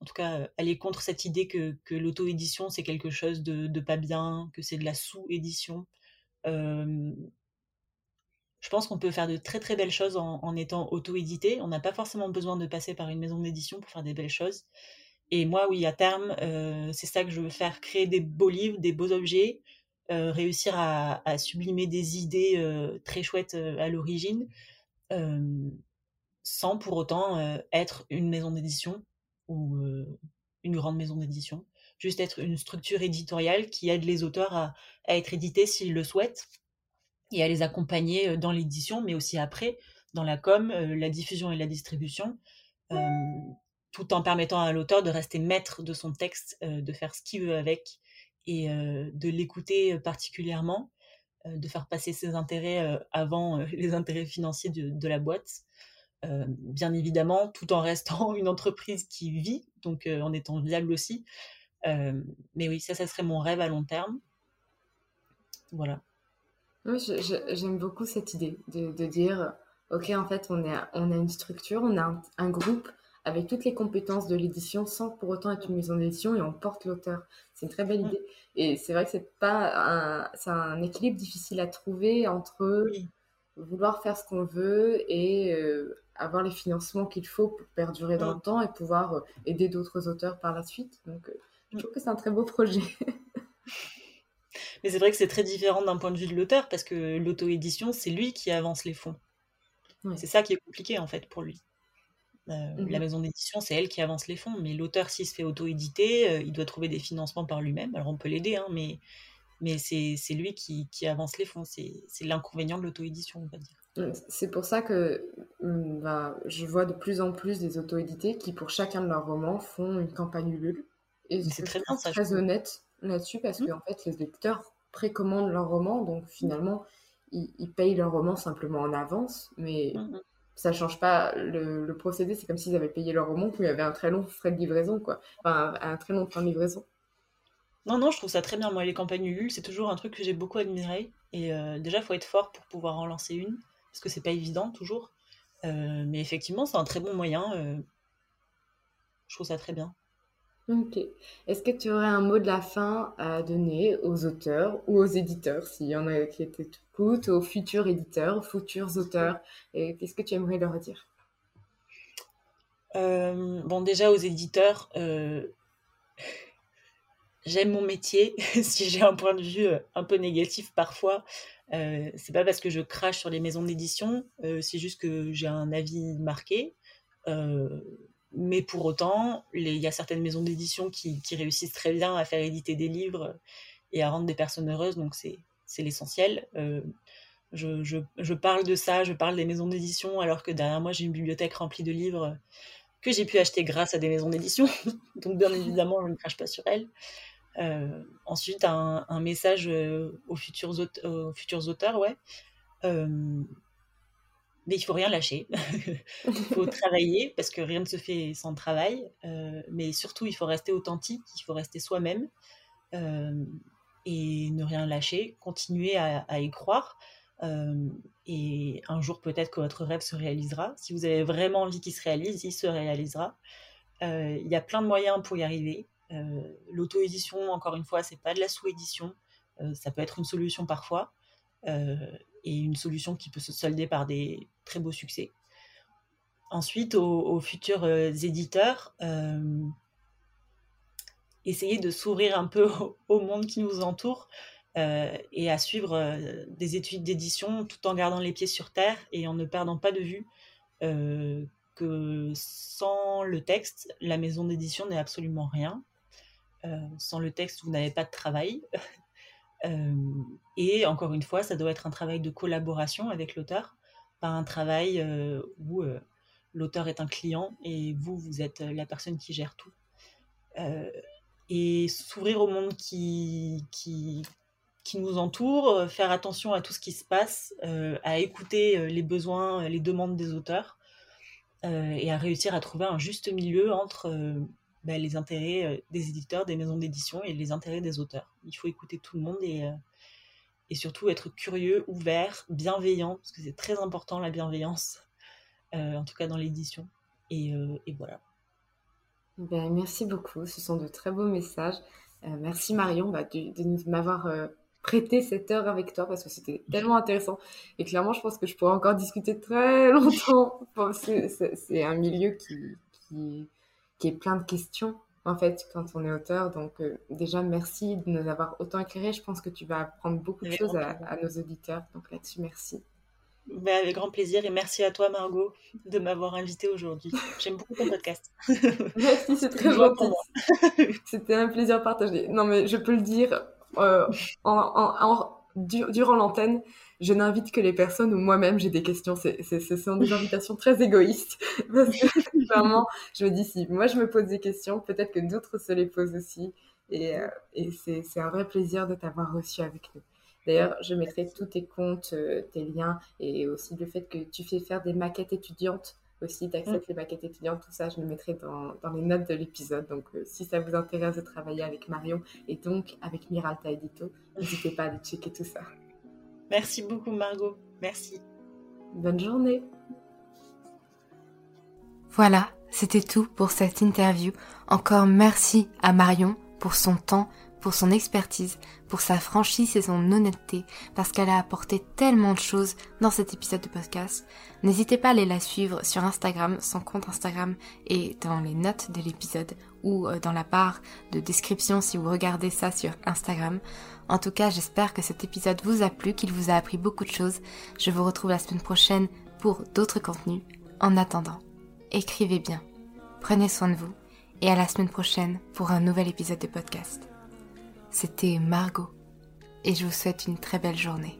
en tout cas, aller contre cette idée que, l'auto-édition, c'est quelque chose de, pas bien, que c'est de la sous-édition. je pense qu'on peut faire de très très belles choses en, étant auto-édité. On n'a pas forcément besoin de passer par une maison d'édition pour faire des belles choses. Et moi, oui, à terme, c'est ça que je veux faire, créer des beaux livres, des beaux objets, réussir à, sublimer des idées très chouettes à l'origine, sans pour autant être une maison d'édition ou une grande maison d'édition. Juste être une structure éditoriale qui aide les auteurs à, être édités s'ils le souhaitent et à les accompagner dans l'édition, mais aussi après, dans la com, la diffusion et la distribution, tout en permettant à l'auteur de rester maître de son texte, de faire ce qu'il veut avec et de l'écouter particulièrement, de faire passer ses intérêts avant les intérêts financiers de la boîte euh, bien évidemment, tout en restant (laughs) une entreprise qui vit, donc euh, en étant viable aussi. Euh, mais oui, ça, ça serait mon rêve à long terme. Voilà. Oui, j'aime beaucoup cette idée de, dire, ok, en fait, on, est, on a une structure, on a un, groupe avec toutes les compétences de l'édition sans pour autant être une maison d'édition et on porte l'auteur. C'est une très belle mm. idée. Et c'est vrai que c'est pas un, c'est un équilibre difficile à trouver entre vouloir faire ce qu'on veut et avoir les financements qu'il faut pour perdurer dans le temps et pouvoir euh, aider d'autres auteurs par la suite. Donc, euh, je trouve que c'est un très beau projet. (laughs) Mais c'est vrai que c'est très différent d'un point de vue de l'auteur parce que l'auto-édition, c'est lui qui avance les fonds. C'est ça qui est compliqué en fait pour lui. Euh, la mhm. maison d'édition, c'est elle qui avance les fonds, mais l'auteur, s'il se fait auto-éditer, il doit trouver des financements par lui-même. Alors on peut l'aider, hein, mais, mais c'est lui qui, qui, avance les fonds. C'est l'inconvénient de l'auto-édition, on va dire. C'est pour ça que mm, bah, je vois de plus en plus des auto-édités qui, pour chacun de leurs romans, font une campagne Ulule. Et c'est très bien, ça, très honnête là-dessus parce mmh. qu'en fait, les lecteurs précommandent leurs romans, donc finalement, ils, payent leur roman simplement en avance, mais mmh ça change pas le, procédé. C'est comme s'ils avaient payé leur remonte où il y avait un très long frais de livraison, quoi. Enfin, un, très long temps de livraison. Non, non, je trouve ça très bien. Moi, les campagnes Ulule, c'est toujours un truc que j'ai beaucoup admiré. Et euh, déjà, il faut être fort pour pouvoir en lancer une, parce que c'est pas évident toujours. Euh, mais effectivement, c'est un très bon moyen. Euh, je trouve ça très bien. Ok. Est-ce que tu aurais un mot de la fin à donner aux auteurs ou aux éditeurs, s'il y en a qui étaient écoutent, aux futurs éditeurs, aux futurs auteurs? Et qu'est-ce que tu aimerais leur dire? Bon, déjà aux éditeurs, j'aime mon métier. (laughs) si j'ai un point de vue un peu négatif parfois, euh, c'est pas parce que je crache sur les maisons d'édition, euh, c'est juste que j'ai un avis marqué. Euh, mais pour autant, il y a certaines maisons d'édition qui, réussissent très bien à faire éditer des livres et à rendre des personnes heureuses, donc c'est l'essentiel. Je, je, parle de ça, je parle des maisons d'édition, alors que derrière moi j'ai une bibliothèque remplie de livres que j'ai pu acheter grâce à des maisons d'édition. (laughs) donc bien (laughs) évidemment, je ne crache pas sur elles. Euh, ensuite, un, message euh, aux, futurs auteurs, futurs auteurs, ouais. Euh, mais il faut rien lâcher. (laughs) il faut (laughs) travailler parce que rien ne se fait sans travail. mais surtout, il faut rester authentique, il faut rester soi-même et ne rien lâcher, continuer à, à y croire. et un jour, peut-être que votre rêve se réalisera. Si vous avez vraiment envie qu'il se réalise, il se réalisera. Il y a plein de moyens pour y arriver. Euh, l'auto-édition, encore une fois, c'est pas de la sous-édition. Euh, ça peut être une solution parfois, euh, et une solution qui peut se solder par des très beaux succès. Ensuite, aux, futurs éditeurs, essayer de s'ouvrir un peu au, monde qui nous entoure et à suivre des études d'édition tout en gardant les pieds sur terre et en ne perdant pas de vue que sans le texte, la maison d'édition n'est absolument rien. Euh, sans le texte, vous n'avez pas de travail. (laughs) Euh, et encore une fois, ça doit être un travail de collaboration avec l'auteur, pas un travail euh, où l'auteur est un client et vous, vous êtes la personne qui gère tout. et s'ouvrir au monde qui, qui, qui, nous entoure, faire attention à tout ce qui se passe, à écouter les besoins, les demandes des auteurs, et à réussir à trouver un juste milieu entre bah, les intérêts euh, des éditeurs, des maisons d'édition et les intérêts des auteurs. Il faut écouter tout le monde et, euh, et surtout être curieux, ouvert, bienveillant, parce que c'est très important la bienveillance, euh, en tout cas dans l'édition. Et, voilà. Ben, merci beaucoup, ce sont de très beaux messages. merci Marion bah, de, m'avoir prêté cette heure avec toi parce que c'était tellement intéressant. Et clairement, je pense que je pourrais encore discuter très (laughs) longtemps. c'est un milieu qui qui est plein de questions en fait quand on est auteur. Donc euh, déjà merci de nous avoir autant éclairé. Je pense que tu vas apprendre beaucoup de choses à, nos auditeurs. Donc là-dessus merci. Ben, avec grand plaisir et merci à toi Margot de m'avoir invité aujourd'hui. J'aime beaucoup ton podcast. (laughs) merci, c'est (laughs) très gentil. (laughs) C'était un plaisir partagé. Non mais je peux le dire euh, en, durant l'antenne, je n'invite que les personnes où moi-même j'ai des questions. C'est, ce sont des invitations très égoïstes. (laughs) Parce que vraiment, je me dis, si moi je me pose des questions, peut-être que d'autres se les posent aussi. Et, euh, et c'est, un vrai plaisir de t'avoir reçu avec nous. D'ailleurs, je mettrai tous tes comptes, euh, tes liens et aussi le fait que tu fais faire des maquettes étudiantes aussi, tu acceptes les maquettes étudiantes, tout ça, je le mettrai dans, dans les notes de l'épisode. Donc, euh, si ça vous intéresse de travailler avec Marion et donc avec Miralta Edito, n'hésitez pas à aller checker tout ça. Merci beaucoup Margot. Merci. Bonne journée. Voilà, c'était tout pour cette interview. Encore merci à Marion pour son temps, pour son expertise, pour sa franchise et son honnêteté, parce qu'elle a apporté tellement de choses dans cet épisode de podcast. N'hésitez pas à aller la suivre sur Instagram, son compte Instagram est dans les notes de l'épisode ou euh, dans la barre de description si vous regardez ça sur Instagram. En tout cas, j'espère que cet épisode vous a plu, qu'il vous a appris beaucoup de choses. Je vous retrouve la semaine prochaine pour d'autres contenus. En attendant, écrivez bien, prenez soin de vous et à la semaine prochaine pour un nouvel épisode de podcast. C'était Margot et je vous souhaite une très belle journée.